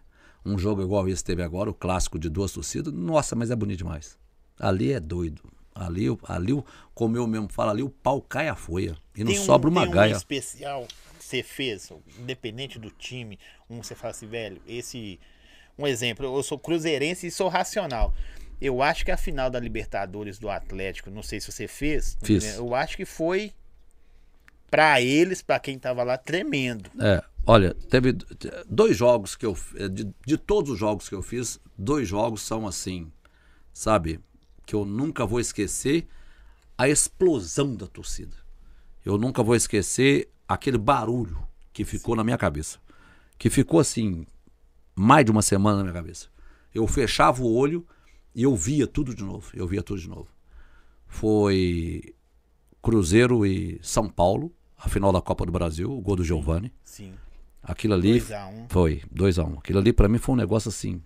Um jogo igual esse teve agora, o clássico de duas torcidas. Nossa, mas é bonito demais. Ali é doido. Ali, ali como eu mesmo falo, ali o pau cai a folha. E não Tem um- sobra uma tem um gaia. especial que você fez, independente do time, um você fala assim, velho, esse. Um exemplo, eu sou cruzeirense e sou racional. Eu acho que a final da Libertadores do Atlético, não sei se você fez, Fiz. né, eu acho que foi pra eles, pra quem tava lá, tremendo. É, olha, teve dois jogos que eu. De, de todos os jogos que eu fiz, dois jogos são assim, sabe? Que eu nunca vou esquecer a explosão da torcida. Eu nunca vou esquecer aquele barulho que ficou na minha cabeça. Que ficou assim, mais de uma semana na minha cabeça. Eu fechava o olho e eu via tudo de novo. Eu via tudo de novo. Foi Cruzeiro e São Paulo, a final da Copa do Brasil, o gol do Giovani. Sim. Aquilo ali 2x1. foi 2 a 1 um. Aquilo ali pra mim foi um negócio assim,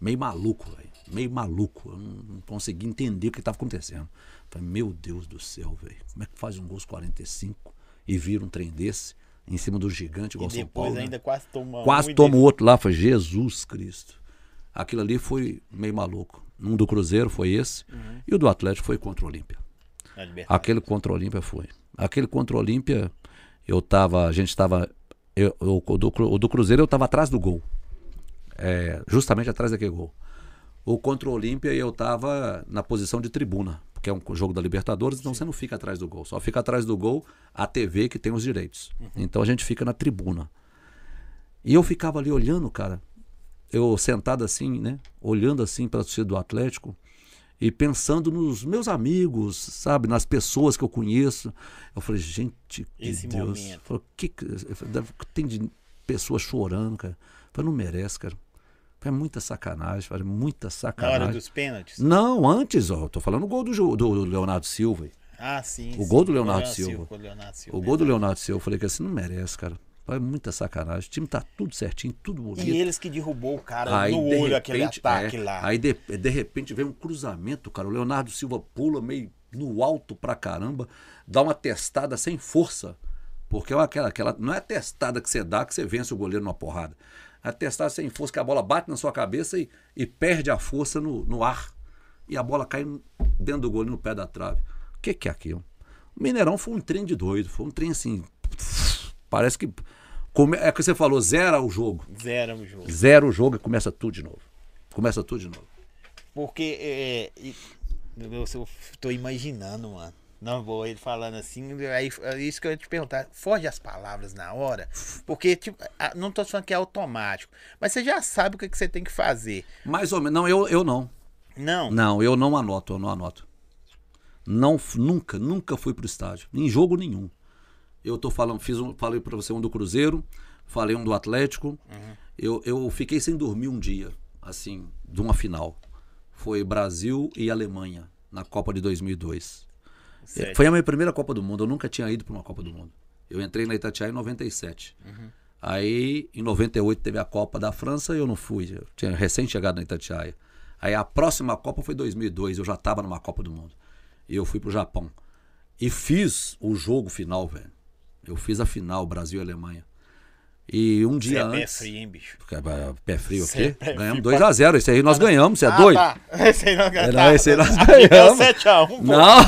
meio maluco, velho. Meio maluco. Eu não, não consegui entender o que estava acontecendo. Falei, meu Deus do céu, velho. Como é que faz um gol aos 45 e vira um trem desse em cima do gigante E igual São depois Paulo? né? ainda quase toma Quase um e toma o outro lá, foi Jesus Cristo. Aquilo ali foi meio maluco. Um do Cruzeiro foi esse, Uhum. e o do Atlético foi contra o Olímpia. Aquele contra o Olímpia foi. Aquele contra o Olímpia, eu tava. A gente tava. Eu, eu- o, do, o do Cruzeiro eu tava atrás do gol. É, justamente atrás daquele gol. O contra o Olímpia eu tava na posição de tribuna, porque é um jogo da Libertadores, então você não fica atrás do gol. Só fica atrás do gol a TV que tem os direitos. Então a gente fica na tribuna. E eu ficava ali olhando, cara. Eu sentado assim, né? Olhando assim para a torcida do Atlético e pensando nos meus amigos, sabe? Nas pessoas que eu conheço. Eu falei, gente, que Esse Deus. momento. Falei, que, que- tem de pessoas chorando, cara. Eu falei, não merece, cara. É muita sacanagem, falei, muita Na sacanagem. hora dos pênaltis? Não, antes, ó. Tô falando o gol do, do Leonardo Silva. Ah, sim. O sim. gol do Leonardo Silva. Silva. o Leonardo Silva. O gol do Leonardo Silva, eu falei que assim, não merece, cara. É muita sacanagem. O time tá tudo certinho, tudo bonito. E eles que derrubou o cara Aí, no olho, aquele repente, ataque é, lá. Aí de, de repente vem um cruzamento, cara. O Leonardo Silva pula meio no alto pra caramba, dá uma testada sem força. Porque é aquela, aquela, não é a testada que você dá que você vence o goleiro numa porrada. É a testada sem força, que a bola bate na sua cabeça e, e perde a força no, no ar. E a bola cai dentro do goleiro no pé da trave. O que, que é aquilo? O Mineirão foi um trem de doido. Foi um trem assim. Parece que. come- é o que você falou, zera o jogo. Zero o jogo. Zero o jogo e começa tudo de novo. Começa tudo de novo. Porque é, e- eu, eu tô imaginando, mano. Não vou ele falando assim, aí é isso que eu ia te perguntar. Foge as palavras na hora, porque tipo, não tô falando que é automático, mas você já sabe o que, que você tem que fazer. Mais ou menos. Não, eu, eu não. Não, Não, eu não anoto, eu não anoto. Não, nunca, nunca fui pro estádio. Em jogo nenhum. Eu tô falando, fiz um, falei para você um do Cruzeiro, falei um do Atlético. Eu, eu fiquei sem dormir um dia, assim, de uma final. Foi Brasil e Alemanha, na Copa de 2002. Sete. Foi a minha primeira Copa do Mundo. Eu nunca tinha ido para uma Copa do Mundo. Eu entrei na Itatiaia em 97. Aí, em 98, teve a Copa da França e eu não fui. Eu tinha recém chegado na Itatiaia. Aí a próxima Copa foi 2002. Eu já estava numa Copa do Mundo. E eu fui pro Japão. E fiz o jogo final, velho. Eu fiz a final, Brasil e Alemanha. E um Você dia é pé antes. frio, hein, bicho? Pé frio o Você é quê? pé Ganhamos frio 2x0. Esse aí nós ganhamos, você é Ah, doido? tá. Esse aí É, tá. não, esse aí nós é ganhamos. 7x1, pô. Não,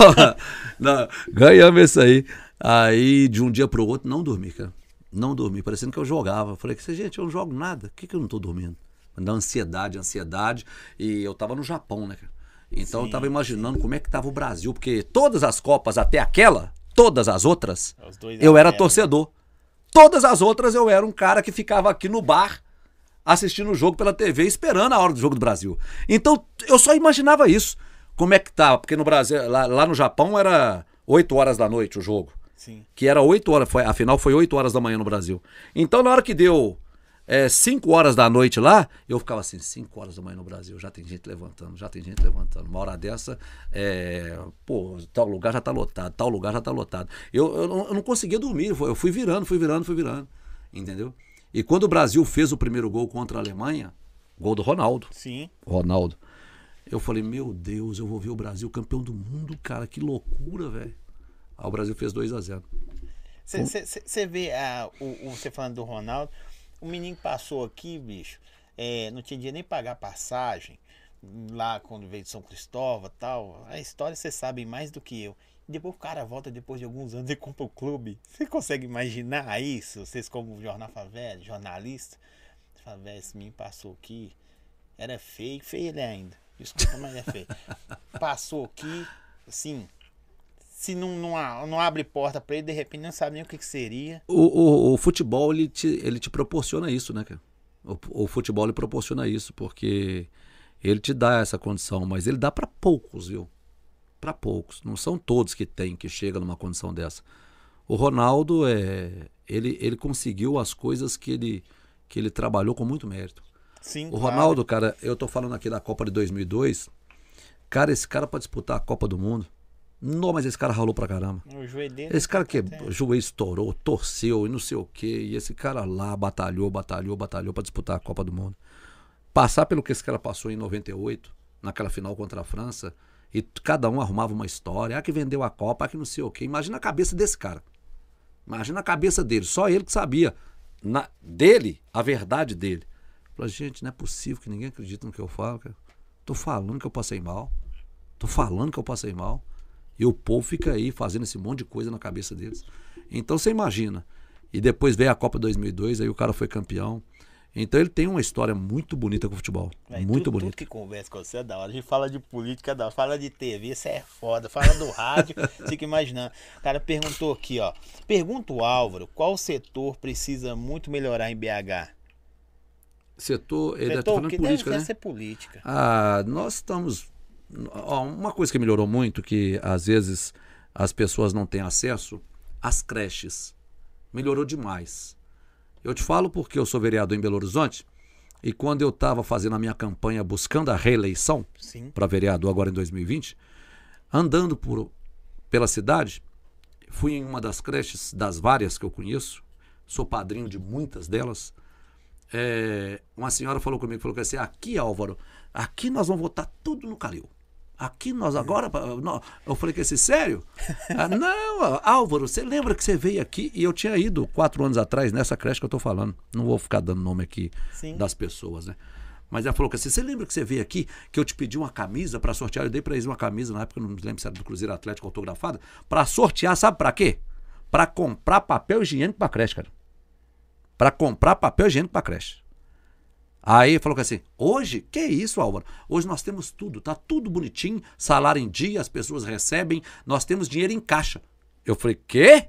não, ganhamos esse aí. Aí, de um dia pro outro, não dormi, cara. Não dormi, parecendo que eu jogava. Falei, que gente, eu não jogo nada. Por que, que eu não tô dormindo? Da ansiedade, ansiedade. E eu tava no Japão, né, cara? Então eu tava imaginando como é que tava o Brasil, porque todas as Copas, até aquela, todas as outras, eu era abertos, torcedor. Todas as outras eu era um cara que ficava aqui no bar assistindo o jogo pela TV, esperando a hora do jogo do Brasil. Então eu só imaginava isso. Como é que tá? Porque no Brasil, lá, lá no Japão era 8 horas da noite o jogo. Sim. Que era 8 horas, foi, afinal foi 8 horas da manhã no Brasil. Então na hora que deu é, 5 horas da noite lá, eu ficava assim, 5 horas da manhã no Brasil, já tem gente levantando, já tem gente levantando. Uma hora dessa, é, pô, tal lugar já tá lotado, tal lugar já tá lotado. Eu, eu, não- eu não conseguia dormir, eu fui virando, fui virando, fui virando. Entendeu? E quando o Brasil fez o primeiro gol contra a Alemanha, gol do Ronaldo. Sim. Ronaldo. Eu falei, meu Deus, eu vou ver o Brasil campeão do mundo, cara, que loucura, velho. Aí o Brasil fez 2 a 0 Você vê a, o, o- você falando do Ronaldo, o menino passou aqui, bicho, é, não tinha dinheiro nem pagar passagem, lá quando veio de São Cristóvão e tal. A história vocês sabem mais do que eu. E depois o cara volta depois de alguns anos e compra o clube. Você consegue imaginar isso? Vocês como Jornal Favela, jornalista? Fala, velho, esse menino passou aqui, era feio, feio ele ainda. Desculpa, mas é feio. Passou aqui, assim, se não, não, não abre porta pra ele, de repente não sabe nem o que, que seria. O, o, o futebol, ele te, ele te proporciona isso, né, cara? O, o futebol, ele proporciona isso, porque ele te dá essa condição, mas ele dá pra poucos, viu? Pra poucos. Não são todos que tem, que chegam numa condição dessa. O Ronaldo, é, ele, ele conseguiu as coisas que ele, que ele trabalhou com muito mérito. Sim, O claro. Ronaldo, cara, eu tô falando aqui da Copa de 2002. Cara, esse cara pra disputar a Copa do Mundo. Não, mas esse cara ralou pra caramba. O joelho dele. Esse cara que Tem. o joelho estourou, torceu e não sei o quê. E esse cara lá batalhou, batalhou, batalhou pra disputar a Copa do Mundo. Passar pelo que esse cara passou em 98, naquela final contra a França, e cada um arrumava uma história. Ah, que vendeu a Copa, ah, que não sei o quê. Imagina a cabeça desse cara. Imagina a cabeça dele. Só ele que sabia na- dele, a verdade dele. Falei, gente, não é possível que ninguém acredita no que eu falo, cara. Tô falando que eu passei mal. Tô falando que eu passei mal. E o povo fica aí fazendo esse monte de coisa na cabeça deles. Então você imagina. E depois veio a Copa 2002, aí o cara foi campeão. Então ele tem uma história muito bonita com o futebol. Véi, muito tudo, bonita. Tudo que conversa com você é da hora. A gente fala de política, é da hora. Fala de TV, isso é foda. Fala do rádio, fica imaginando. O cara perguntou aqui, ó. Pergunta o Álvaro, qual setor precisa muito melhorar em BH? Setor, ele está setor falando que política, deve, né? deve ser política. Ah, nós estamos. Ó, uma coisa que melhorou muito, que às vezes as pessoas não têm acesso, as creches. Melhorou demais. Eu te falo porque eu sou vereador em Belo Horizonte e quando eu estava fazendo a minha campanha buscando a reeleição para vereador agora em 2020, andando por, pela cidade, fui em uma das creches, das várias que eu conheço, sou padrinho de muitas delas. É, uma senhora falou comigo, falou que assim, aqui Álvaro, aqui nós vamos votar tudo no Calil. Aqui nós agora. Eu falei que assim, sério? Ah, não, Álvaro, você lembra que você veio aqui e eu tinha ido quatro anos atrás nessa creche que eu tô falando. Não vou ficar dando nome aqui Sim. das pessoas, né? Mas ela falou que assim, você lembra que você veio aqui, que eu te pedi uma camisa para sortear? Eu dei para eles uma camisa, na época, não me lembro se era do Cruzeiro Atlético autografada, para sortear, sabe para quê? Para comprar papel higiênico para creche, cara. Para comprar papel higiênico para creche. Aí falou que assim, hoje, que isso, Álvaro? Hoje nós temos tudo, tá tudo bonitinho, salário em dia, as pessoas recebem, nós temos dinheiro em caixa. Eu falei, quê?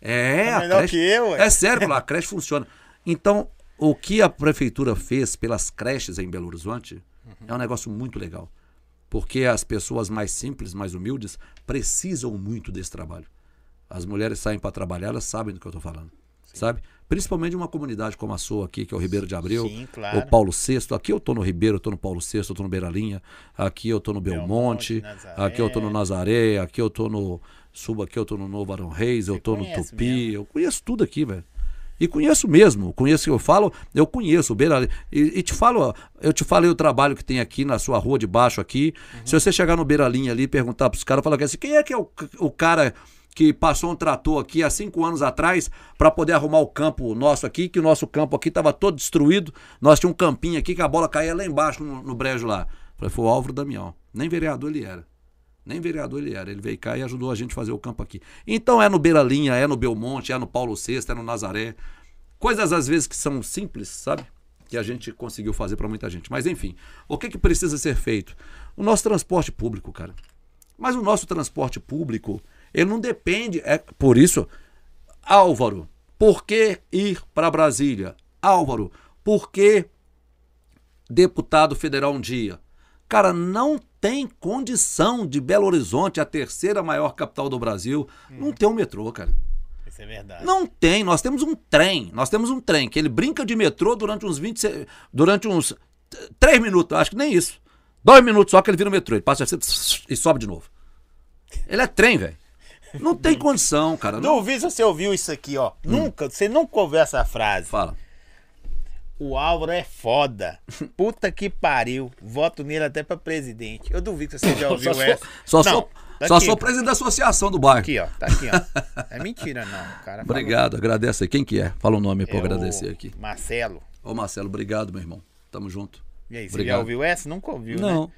É, É a melhor creche. que eu, ué. É sério, a creche funciona. Então, o que a prefeitura fez pelas creches em Belo Horizonte é um negócio muito legal. Porque as pessoas mais simples, mais humildes, precisam muito desse trabalho. As mulheres saem para trabalhar, elas sabem do que eu estou falando. Sabe? Principalmente uma comunidade como a sua aqui, que é o Ribeiro de Abreu, Sim, claro. o Paulo VI. Aqui eu tô no Ribeiro, eu tô no Paulo VI, eu tô no Beiralinha. Aqui eu tô no Belmonte. Belmonte, aqui eu tô no Nazaré. Aqui eu tô no... Suba aqui, eu tô no Novo Arão Reis, eu Você tô no conhece Tupi. mesmo. Eu conheço tudo aqui, velho. E conheço mesmo, conheço que eu falo, eu conheço o Beira. E, e te falo, eu te falei o trabalho que tem aqui na sua rua de baixo aqui. Uhum. Se você chegar no Beiralinha ali e perguntar pros caras, falar assim, quem é que é o, o cara que passou um trator aqui há cinco anos atrás para poder arrumar o campo nosso aqui, que o nosso campo aqui estava todo destruído. Nós tínhamos um campinho aqui que a bola caía lá embaixo no, no brejo lá. Falei, foi o Álvaro Damião. Nem vereador ele era. Nem vereador ele era. Ele veio cá e ajudou a gente a fazer o campo aqui. Então é no Beira-Linha, é no Belmonte, é no Paulo VI, é no Nazaré. Coisas às vezes que são simples, sabe? Que a gente conseguiu fazer para muita gente. Mas enfim, o que, que precisa ser feito? O nosso transporte público, cara. Mas o nosso transporte público, ele não depende. É por isso, Álvaro, por que ir para Brasília? Álvaro, por que deputado federal um dia? Cara, não tem condição de Belo Horizonte, a terceira maior capital do Brasil, não ter um metrô, cara. Isso é verdade. Não tem, nós temos um trem. Nós temos um trem que ele brinca de metrô durante uns 20, se- durante uns 3 minutos, acho que nem isso. Dois minutos só que ele vira o metrô, ele passa e sobe de novo. Ele é trem, velho. Não tem condição, cara. Não... Duvido se você ouviu isso aqui, ó. Nunca, você nunca ouviu essa frase. Fala. O Álvaro é foda. Puta que pariu. Voto nele até pra presidente. Eu duvido que você já ouviu Só, sou, essa. só, Não, sou, tá só aqui. sou presidente da associação do bairro. Aqui, ó. Tá aqui, ó. É mentira, não. Cara falou. Obrigado, agradeço aí. Quem que é? Fala o nome pra É eu agradecer o aqui. Marcelo. Ô Marcelo, obrigado, meu irmão. Tamo junto. E aí, você Obrigado. já ouviu essa? Nunca ouviu, não, né?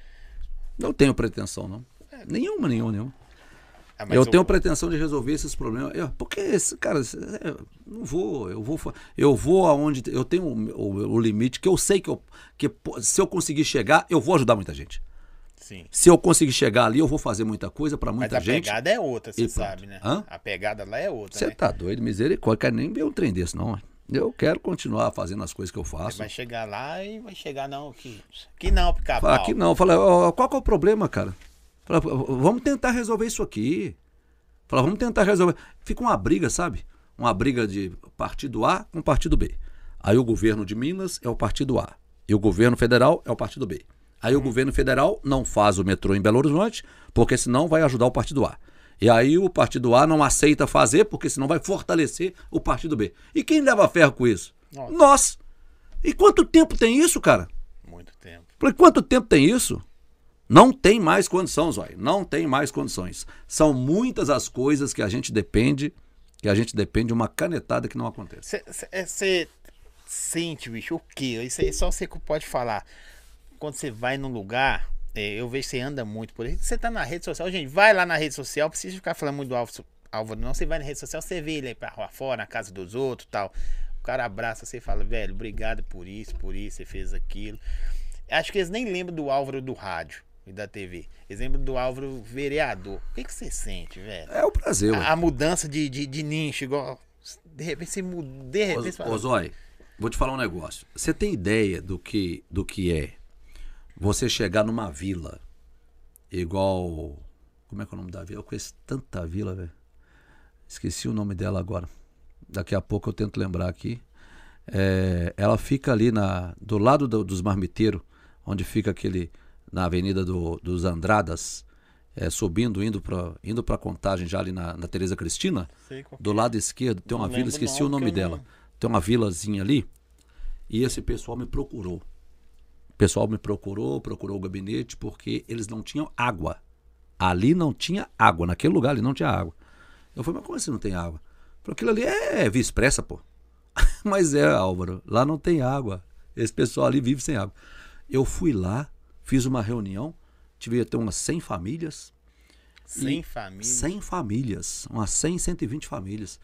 não tenho pretensão, não. Nenhuma, nenhuma, nenhuma. Ah, mas eu o- tenho pretensão de resolver esses problemas. Eu- porque, esse, cara, esse- é, não vou, eu vou, eu vou aonde eu tenho o, o- o limite que eu sei que, eu, que se eu conseguir chegar, eu vou ajudar muita gente. Sim. Se eu conseguir chegar ali, eu vou fazer muita coisa pra Mas muita a gente. pegada é outra, você sabe, né? Hã? A pegada lá é outra, Você né? tá doido, misericórdia, quero nem ver um trem desse, não. Eu quero continuar fazendo as coisas que eu faço. Vai chegar lá e vai chegar, não, que, que não, pica Fala, aqui não. Fala, qual que é o problema, cara? Fala, vamos tentar resolver isso aqui. Fala, vamos tentar resolver. Fica uma briga, sabe? Uma briga de partido A com partido B. Aí o governo de Minas é o partido A. E o governo federal é o partido B. Aí o governo federal não faz o metrô em Belo Horizonte, porque senão vai ajudar o partido A. E aí o partido A não aceita fazer, porque senão vai fortalecer o partido B. E quem leva ferro com isso? Nossa. Nós. E quanto tempo tem isso, cara? Muito tempo. Por quanto tempo tem isso? Não tem mais condição, Zói. Não tem mais condições. São muitas as coisas que a gente depende, que a gente depende de uma canetada que não acontece. Você sente, bicho, o quê? Isso aí só você que pode falar. Quando você vai num lugar, é, eu vejo que você anda muito por aí. Você tá na rede social, gente, vai lá na rede social, precisa ficar falando muito do Álvaro, Álvaro, não. Você vai na rede social, você vê ele aí pra rua fora, na casa dos outros tal. O cara abraça você e fala, velho, obrigado por isso, por isso, você fez aquilo. Acho que eles nem lembram do Álvaro do rádio e da TV. Lembram do Álvaro vereador. O que, que você sente, velho? É o prazer. A, a mudança de, de, de nicho, igual. De repente você muda. De repente fala, ô, Zói, vou te falar um negócio. Você tem ideia do que, do que é você chegar numa vila igual. Como é que é o nome da vila? Eu conheço tanta vila, velho. Esqueci o nome dela agora. Daqui a pouco eu tento lembrar aqui. É, ela fica ali na, do lado do- dos marmiteiros, onde fica aquele. Na Avenida do- dos Andradas, é, subindo, indo para indo pra contagem já ali na, na Tereza Cristina. sei Do é. lado esquerdo tem uma vila, esqueci não, o nome dela. não- Tem uma vilazinha ali. E esse pessoal me procurou. O pessoal me procurou, procurou o gabinete, porque eles não tinham água. Ali não tinha água. Naquele lugar ali não tinha água. Eu falei, mas como assim não tem água? Falei, aquilo ali é via expressa, pô. mas é, Álvaro, lá não tem água. Esse pessoal ali vive sem água. Eu fui lá, fiz uma reunião, tive até umas 100 famílias. Sem E família. 100 famílias, umas 100, 120 famílias.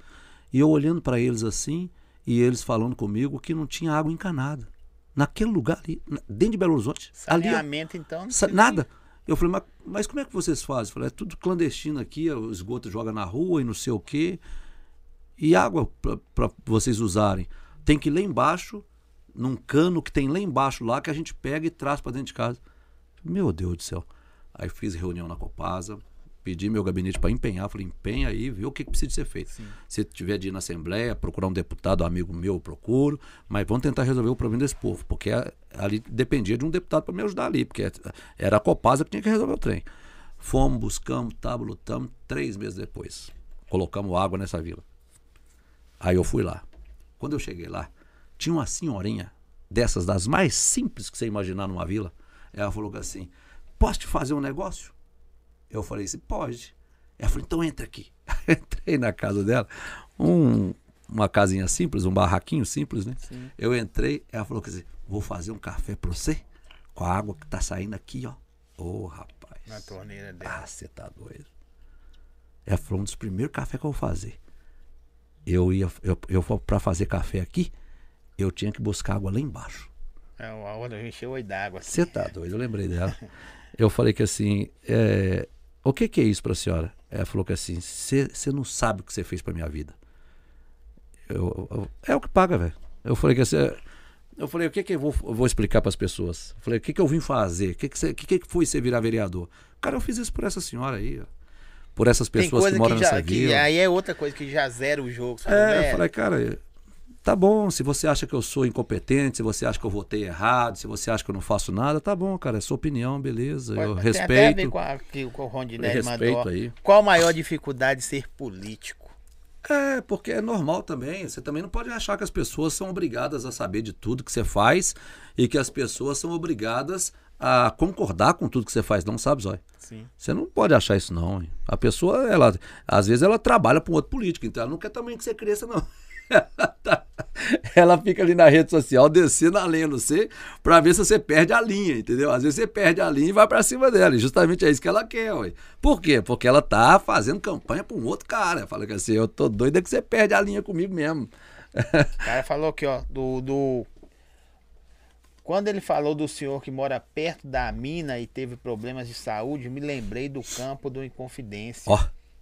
E eu olhando para eles assim, e eles falando comigo que não tinha água encanada. Naquele lugar ali, dentro de Belo Horizonte. Ali, Saneamento, então. sa- sei nada. Eu falei, mas, mas como é que vocês fazem? Eu falei, é tudo clandestino aqui, o esgoto joga na rua e não sei o quê. E água para vocês usarem. Tem que ir lá embaixo, num cano que tem lá embaixo lá, que a gente pega e traz para dentro de casa. Meu Deus do céu. Aí fiz reunião na Copasa, pedi meu gabinete para empenhar. Falei, empenha aí, vê o que, que precisa ser feito. Sim. Se tiver de ir na Assembleia, procurar um deputado, um amigo meu, eu procuro. Mas vamos tentar resolver o problema desse povo. Porque ali dependia de um deputado para me ajudar ali. Porque era a Copasa que tinha que resolver o trem. Fomos, buscamos, tava, lutamos. Três meses depois, colocamos água nessa vila. Aí eu fui lá. Quando eu cheguei lá, tinha uma senhorinha dessas, das mais simples que você imaginar numa vila. Ela falou assim: Posso te fazer um negócio? Eu falei assim: Pode. Ela falou: Então entra aqui. Entrei na casa dela, um- uma casinha simples, um barraquinho simples, né? Sim. Eu entrei, ela falou assim: Vou fazer um café pra você com a água que tá saindo aqui, ó. Ô, rapaz. Na torneira dela. Ah, você tá doido. Ela falou: Um dos primeiros cafés que eu vou fazer. Eu ia, eu, eu para fazer café aqui, eu tinha que buscar água lá embaixo. É, a hora encheu oi d'água. assim. Você tá doido, eu lembrei dela. Eu falei que assim, é, o que, que é isso pra senhora? Ela falou que assim, você não sabe o que você fez pra minha vida. Eu, eu- é o que paga, velho. Eu falei que assim, eu falei, o que que eu vou, eu vou explicar pras pessoas? Eu falei, o que que eu vim fazer? O que que, que que foi você virar vereador? Cara, eu fiz isso por essa senhora aí, ó. Por essas pessoas que moram que já. nessa Que vila. aí é outra coisa que já zera o jogo. sabe, É, eu falei, cara, tá bom. Se você acha que eu sou incompetente, se você acha que eu votei errado, se você acha que eu não faço nada, tá bom, cara. É sua opinião, beleza. Eu tem até a ver respeito. com, a, que o Rondinelli respeito mandou. aí. Qual a maior dificuldade de ser político? É, porque é normal também. Você também não pode achar que as pessoas são obrigadas a saber de tudo que você faz e que as pessoas são obrigadas a concordar com tudo que você faz, não sabe, Zói? Sim. Você não pode achar isso, não. hein? A pessoa, ela, às vezes, ela trabalha para um outro político, então ela não quer também que você cresça, não. ela fica ali na rede social descendo a lenha no você para ver se você perde a linha, entendeu? Às vezes você perde a linha e vai para cima dela. E justamente é isso que ela quer, ué. Por quê? Porque ela tá fazendo campanha para um outro cara. Fala que assim, eu tô doida que você perde a linha comigo mesmo. O cara falou aqui, ó, do, do. Quando ele falou do senhor que mora perto da mina e teve problemas de saúde, me lembrei do campo do Inconfidência, Ó,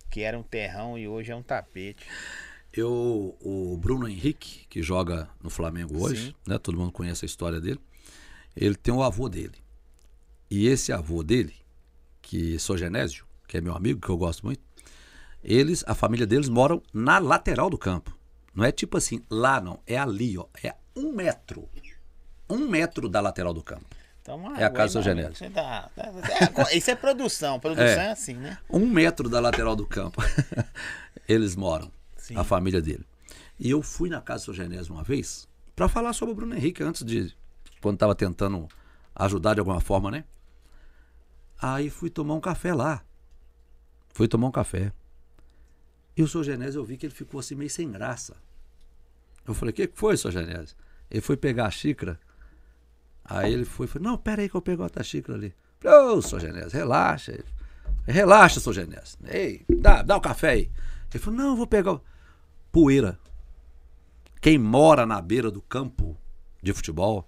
que era um terrão e hoje é um tapete. Eu, o Bruno Henrique, que joga no Flamengo hoje, Sim. né? Todo mundo conhece a história dele. Ele tem o avô dele. E esse avô dele, que sou Genésio, que é meu amigo, que eu gosto muito, eles, a família deles moram na lateral do campo. Não é tipo assim, lá não, é ali, ó. É um metro. Um metro da lateral do campo. Então, É a casa do seu Genésio. isso é produção. Produção é, assim, né? Um metro da lateral do campo. Eles moram, Sim. a família dele. E eu fui na casa do Genésio uma vez para falar sobre o Bruno Henrique antes de. Quando estava tentando ajudar de alguma forma, né? Aí fui tomar um café lá. Fui tomar um café. E o seu Genésio eu vi que ele ficou assim meio sem graça. Eu falei, o que foi, seu Genésio? Ele foi pegar a xícara. Aí ele foi falou, não, pera aí que eu pego outra xícara ali. Ô, seu Genésio, relaxa. Relaxa, seu Genésio. Ei, dá, dá o café aí. Ele falou, não, eu vou pegar. o-" Poeira. Quem mora na beira do campo de futebol,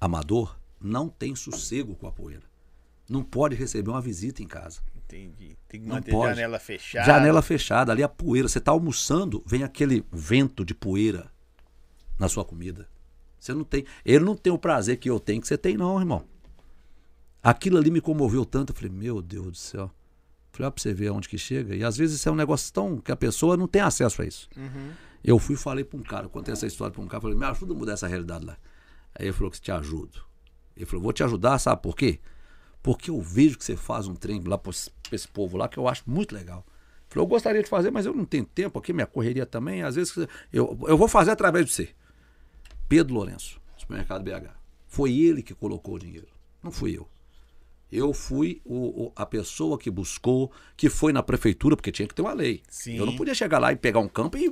amador, não tem sossego com a poeira. Não pode receber uma visita em casa. Entendi. Tem que Não manter pode. janela fechada. Janela fechada, ali a poeira. Você está almoçando, vem aquele vento de poeira na sua comida. Você não tem. Ele não tem o prazer que eu tenho, que você tem, não, irmão. Aquilo ali me comoveu tanto. Eu falei, meu Deus do céu. Falei, ó, pra você ver aonde que chega. E às vezes isso é um negócio tão. que a pessoa não tem acesso a isso. Uhum. Eu fui e falei pra um cara, contei essa história pra um cara, falei, me ajuda a mudar essa realidade lá. Aí ele falou que te ajudo. Ele falou, vou te ajudar, sabe por quê? Porque eu vejo que você faz um trem lá pra esse pra esse povo lá que eu acho muito legal. Ele falou, eu gostaria de fazer, mas eu não tenho tempo aqui, minha correria também. Às vezes eu, eu vou fazer através de você. Pedro Lourenço, supermercado BH. Foi ele que colocou o dinheiro, não fui eu. Eu fui o, o- a pessoa que buscou, que foi na prefeitura, porque tinha que ter uma lei. Sim. Eu não podia chegar lá e pegar um campo e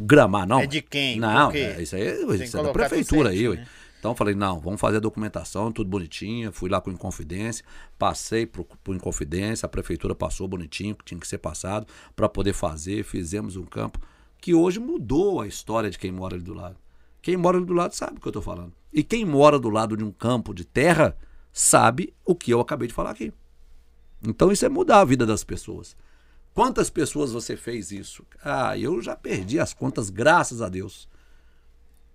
gramar, não. É de quem? Não, é, isso aí é- isso é da prefeitura aí. né? Então eu falei, não, vamos fazer a documentação, tudo bonitinho. Fui lá com Inconfidência, passei pro, pro Inconfidência, a prefeitura passou bonitinho, que tinha que ser passado, para poder fazer. Fizemos um campo que hoje mudou a história de quem mora ali do lado. Quem mora ali do lado sabe o que eu tô falando. E quem mora do lado de um campo de terra sabe o que eu acabei de falar aqui. Então isso é mudar a vida das pessoas. Quantas pessoas você fez isso? Ah, eu já perdi as contas, graças a Deus.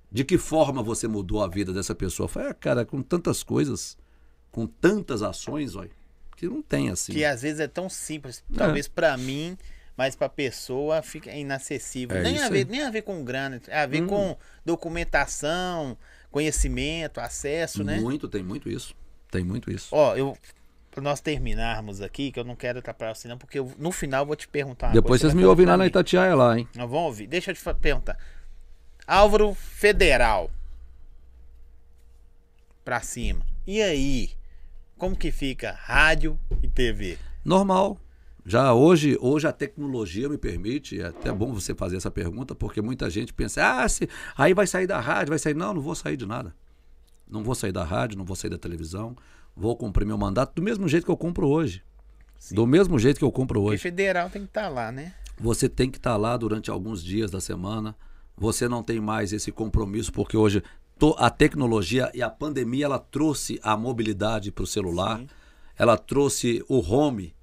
De que forma você mudou a vida dessa pessoa? Foi, ah, cara, com tantas coisas, com tantas ações, olha. que não tem assim. Que às vezes é tão simples, talvez pra mim, mas pra pessoa fica inacessível. É nem, a ver, aí. nem a ver com grana, é a ver Hum. com documentação, conhecimento, acesso, né? Muito, tem muito isso. Tem muito isso. Ó, eu. Pra nós terminarmos aqui, que eu não quero atrapalhar você, não, porque eu- no final eu vou te perguntar. uma Depois coisa, vocês me ouvem lá na. Itatiaia lá, hein? Nós vamos ouvir. Deixa eu te perguntar. Álvaro Federal. Pra cima. E aí? Como que fica rádio e TV? Normal. Já hoje, hoje a tecnologia me permite, é até bom você fazer essa pergunta, porque muita gente pensa, ah, se, aí vai sair da rádio, vai sair. Não, não vou sair de nada. Não vou sair da rádio, não vou sair da televisão, vou cumprir meu mandato do mesmo jeito que eu cumpro hoje. Sim. Do mesmo jeito que eu Porque hoje. federal tem que estar lá, né? Você tem que estar lá durante alguns dias da semana. Você não tem mais esse compromisso, porque hoje to- a tecnologia e a pandemia ela trouxe a mobilidade para o celular, Sim. ela trouxe o home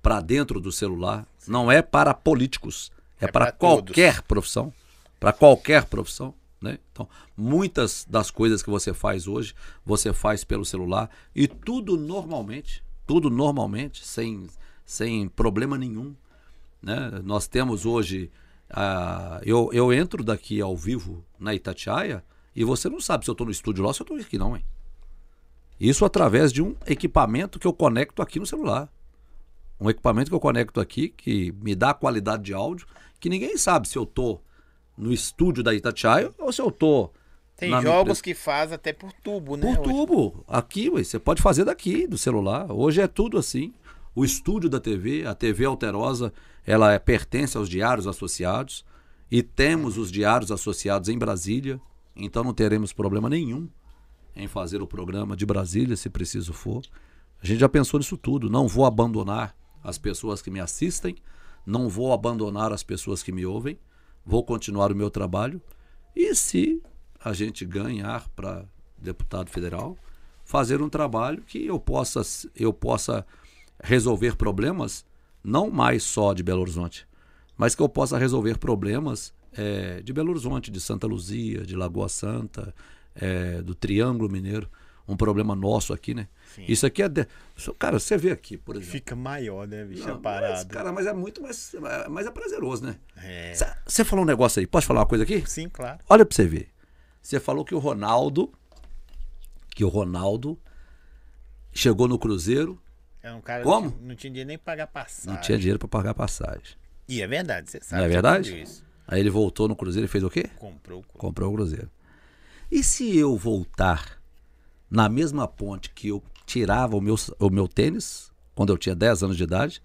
para dentro do celular. Não é para políticos, é, É para pra todos. qualquer profissão, para qualquer profissão. Né? Então, muitas das coisas que você faz hoje, você faz pelo celular e tudo normalmente, tudo normalmente, sem, sem problema nenhum né? Nós temos hoje. ah, eu, eu entro daqui ao vivo na Itatiaia e você não sabe se eu estou no estúdio lá ou se eu estou aqui, não, hein? Isso através de um equipamento que eu conecto aqui no celular. Um equipamento que eu conecto aqui que me dá qualidade de áudio que ninguém sabe se eu estou no estúdio da Itatiaia ou se eu estou. Tem jogos que faz até por tubo, né? Por hoje. tubo. Aqui, ué, você pode fazer daqui, do celular. Hoje é tudo assim. O estúdio da TV, a TV Alterosa, ela é- pertence aos diários associados. E temos os diários associados em Brasília. Então não teremos problema nenhum em fazer o programa de Brasília, se preciso for. A gente já pensou nisso tudo. Não vou abandonar as pessoas que me assistem. Não vou abandonar as pessoas que me ouvem. Vou continuar o meu trabalho. E se a gente ganhar para deputado federal, fazer um trabalho que eu possa, eu possa resolver problemas, não mais só de Belo Horizonte, mas que eu possa resolver problemas eh, de Belo Horizonte, de Santa Luzia, de Lagoa Santa, eh, do Triângulo Mineiro. Um problema nosso aqui, né? Sim. Isso aqui é. De... Cara, você vê aqui, por exemplo. Fica maior, né, bicho? Não, a parada. mas, cara, mas é muito mais. Mas é prazeroso, né? É. Você falou um negócio aí. Posso falar uma coisa aqui? Sim, claro. Olha pra você ver. Você falou que o Ronaldo. Que o Ronaldo chegou no Cruzeiro, É um cara Como? que não tinha dinheiro nem pra pagar passagem. não tinha dinheiro pra pagar passagem. E é verdade, você sabe. Não é verdade? Isso. Aí ele voltou no Cruzeiro e fez o quê? Comprou o cu. Comprou o Cruzeiro. E se eu voltar na mesma ponte que eu tirava o meu, o meu tênis, quando eu tinha 10 anos de idade,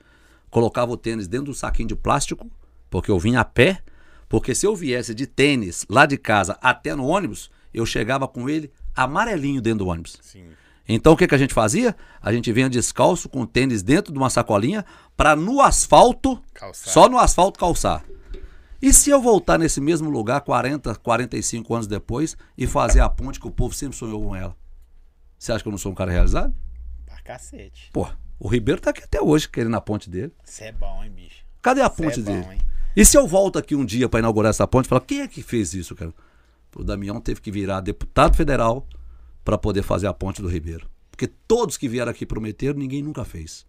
colocava o tênis dentro de um saquinho de plástico, porque eu vinha a pé, porque se eu viesse de tênis lá de casa até no ônibus, eu chegava com ele amarelinho dentro do ônibus. Sim. Então o que, que a gente fazia? A gente vinha descalço com o tênis dentro de uma sacolinha para no asfalto, Calçar. só no asfalto calçar. E se eu voltar nesse mesmo lugar 40, 45 anos depois e fazer a ponte que o povo sempre sonhou com ela? Você acha que eu não sou um cara realizado? Pra cacete. Pô, o Ribeiro tá aqui até hoje querendo a ponte dele. Isso é bom, hein, bicho? Cadê a Isso ponte é bom, dele? hein? E se eu volto aqui um dia para inaugurar essa ponte e falar, quem é que fez isso, cara? O Damião teve que virar deputado federal para poder fazer a ponte do Ribeiro. Porque todos que vieram aqui prometeram, ninguém nunca fez.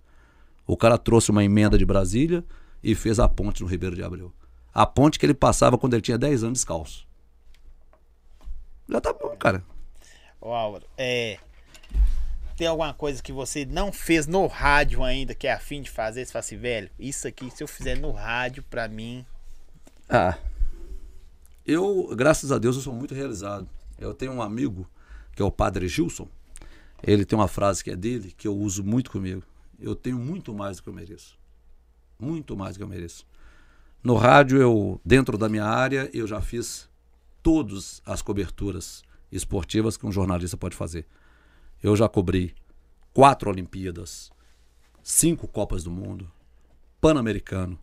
O cara trouxe uma emenda de Brasília e fez a ponte no Ribeiro de Abreu. A ponte que ele passava quando ele tinha 10 anos descalço. Já tá bom, cara. Ô, Álvaro, é. Tem alguma coisa que você não fez no rádio ainda, que é afim de fazer? Você fala assim, velho, isso aqui, se eu fizer no rádio, pra mim. Ah. Eu, graças a Deus, eu sou muito realizado. Eu tenho um amigo, que é o Padre Gilson. Ele tem uma frase que é dele, que eu uso muito comigo. Eu tenho muito mais do que eu mereço. Muito mais do que eu mereço. No rádio, eu, dentro da minha área, eu já fiz todas as coberturas esportivas que um jornalista pode fazer. Eu já cobri quatro Olimpíadas, cinco Copas do Mundo, Pan-Americano,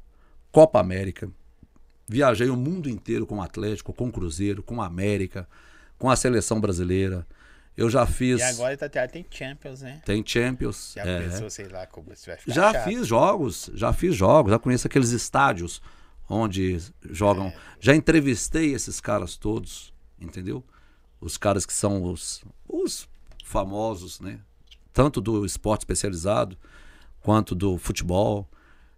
Copa América, Viajei o mundo inteiro com o Atlético, com o Cruzeiro, com a América, com a seleção brasileira. Eu já fiz. E agora Itatiaia tem Champions, né? Tem Champions. Já é. pensou, sei lá, como você vai ficar Já chato. fiz jogos, já fiz jogos, já conheço aqueles estádios onde jogam. É. Já entrevistei esses caras todos, entendeu? Os caras que são os, os famosos, né? Tanto do esporte especializado, quanto do futebol.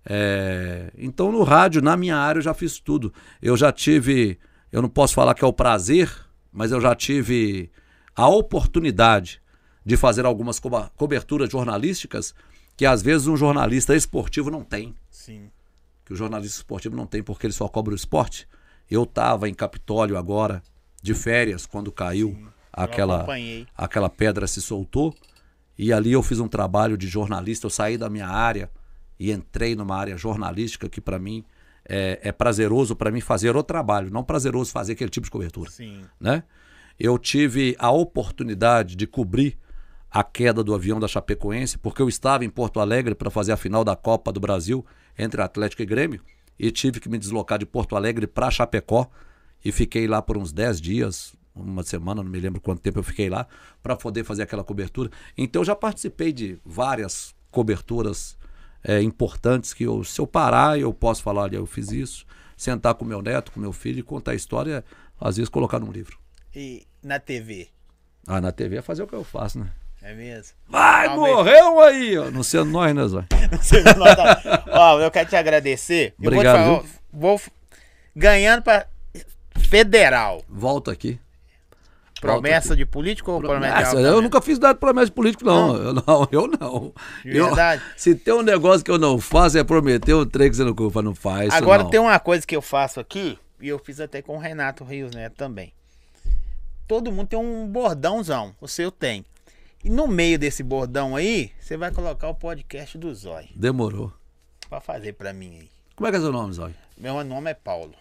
É, então, no rádio, na minha área, eu já fiz tudo. Eu já tive, eu não posso falar que é o prazer, mas eu já tive a oportunidade de fazer algumas coba- coberturas jornalísticas que às vezes um jornalista esportivo não tem. Sim. Que o jornalista esportivo não tem porque ele só cobra o esporte. Eu estava em Capitólio agora, de férias, quando caiu Eu aquela, aquela pedra se soltou. E ali eu fiz um trabalho de jornalista. Eu saí da minha área e entrei numa área jornalística que para mim é, é prazeroso para mim fazer o trabalho, não prazeroso fazer aquele tipo de cobertura Sim. né? Eu tive a oportunidade de cobrir a queda do avião da Chapecoense, porque eu estava em Porto Alegre para fazer a final da Copa do Brasil entre Atlético e Grêmio, e tive que me deslocar de Porto Alegre para Chapecó, e fiquei lá por uns 10 dias, uma semana, não me lembro quanto tempo eu fiquei lá, para poder fazer aquela cobertura. Então eu já participei de várias coberturas é, importantes que eu, se eu parar, eu posso falar, olha, eu fiz isso, sentar com meu neto, com meu filho e contar a história, às vezes colocar num livro. E na TV? Ah, na TV é fazer o que eu faço, né? É mesmo? Vai, Talvez. morreu aí, ó. Não sendo nós, né? Você não nota- Ó, eu quero te agradecer. Eu Obrigado, vou, te falar, vou ganhando pra federal. Volta aqui. Promessa de político ou promessa de Promessa, eu também? nunca fiz nada de promessa de político, não. Eu não, eu não. De Eu- verdade? se tem um negócio que eu não faço é prometer um trem que você não culpa, não faz. Agora não. tem uma coisa que eu faço aqui, e eu fiz até com o Renato Rios Neto também. Todo mundo tem um bordãozão, o seu tem. E no meio desse bordão aí, você vai colocar o podcast do Zói. Demorou. Pra fazer pra mim aí. Como é que é seu nome, Zói? Meu nome é Paulo.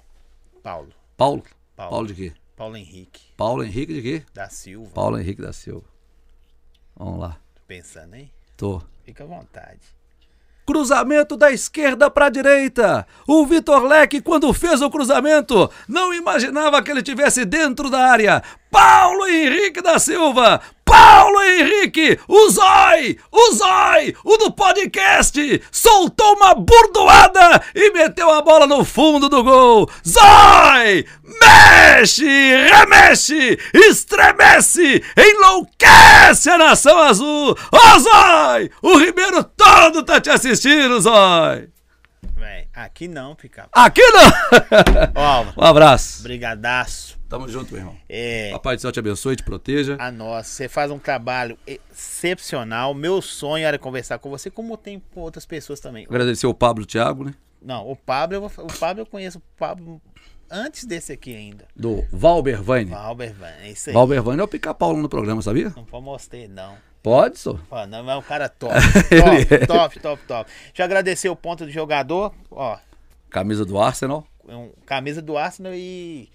Paulo. Paulo? Paulo. Paulo de quê? Paulo Henrique Paulo Henrique de quê? da Silva. Paulo Henrique da Silva. Vamos lá. Tô pensando, hein? Tô. Fica à vontade. Cruzamento da esquerda para a direita. O Vitor Leque, quando fez o cruzamento, não imaginava que ele tivesse dentro da área. Paulo Henrique da Silva. Paulo Henrique, o Zói, o Zói, o do podcast, soltou uma burdoada e meteu a bola no fundo do gol. Zói, mexe, remexe, estremece, enlouquece a nação azul. Ô Zói, o Ribeiro todo tá te assistindo, Zói. Véi, aqui não, pica. Aqui não. Ó, um abraço. brigadaço. Tamo junto, meu irmão. É, Papai do céu te abençoe te proteja. a nós, você faz um trabalho excepcional. Meu sonho era conversar com você, como tem com outras pessoas também. Agradecer o Pablo Thiago, né? Não, o Pablo, eu vou- o Pablo eu conheço o Pablo antes desse aqui ainda. Do Valber Vane. Valber Van, é isso aí. Valber Vane é o pica-pau no programa, sabia? Não pode mostrar, não. Pode, só. Não, é um cara top. Top, é. top, top, top. Deixa eu agradecer o ponto do jogador. Ó, Camisa do Arsenal. um- camisa do Arsenal e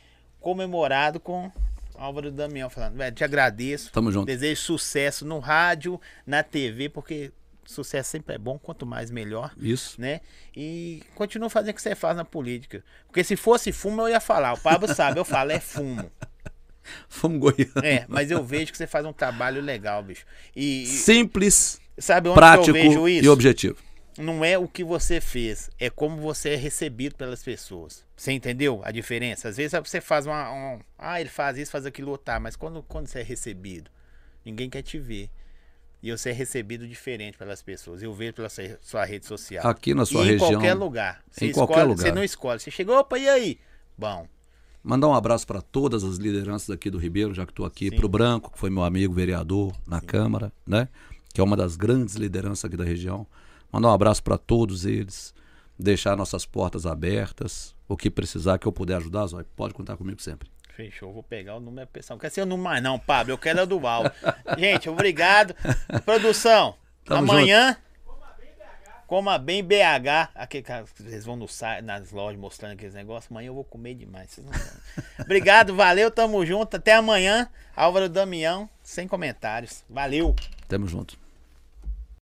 comemorado com Álvaro Damião falando, velho, te agradeço. Tamo junto. Desejo sucesso no rádio, na TV, porque sucesso sempre é bom, quanto mais melhor, Isso. né? E continua fazendo o que você faz na política. Porque se fosse fumo, eu ia falar. O Pablo sabe, eu falo, é fumo. Fomos goiano. É, mas eu vejo que você faz um trabalho legal, bicho. E, e Simples, sabe onde prático eu vejo isso? e objetivo. Não é o que você fez, é como você é recebido pelas pessoas. Você entendeu a diferença? Às vezes você faz uma. um- ah, ele faz isso, faz aquilo, tá, mas quando, quando você é recebido, ninguém quer te ver. E você é recebido diferente pelas pessoas. Eu vejo pela sua, rede social. Aqui na sua e região. Em qualquer lugar. Você em escolhe, qualquer Você lugar. não escolhe. Você chegou, opa, e aí? Bom, Mandar um abraço para todas as lideranças aqui do Ribeiro, já que estou aqui, Sim. para o Branco, que foi meu amigo vereador na Câmara, né? Que é uma das grandes lideranças aqui da região. Mandar um abraço para todos eles, deixar nossas portas abertas, o que precisar que eu puder ajudar, Zói, pode contar comigo sempre. Fechou, vou pegar o número pessoal. Não quer ser o número mais, não, Pablo. Eu quero a do Val. Gente, obrigado. Produção, Tamo amanhã. Coma bem BH. Aqui, eles vão no nas lojas mostrando aqueles negócios. Amanhã eu vou comer demais. vocês. Obrigado, valeu, tamo junto. Até amanhã. Álvaro Damião, sem comentários. Valeu. Tamo junto.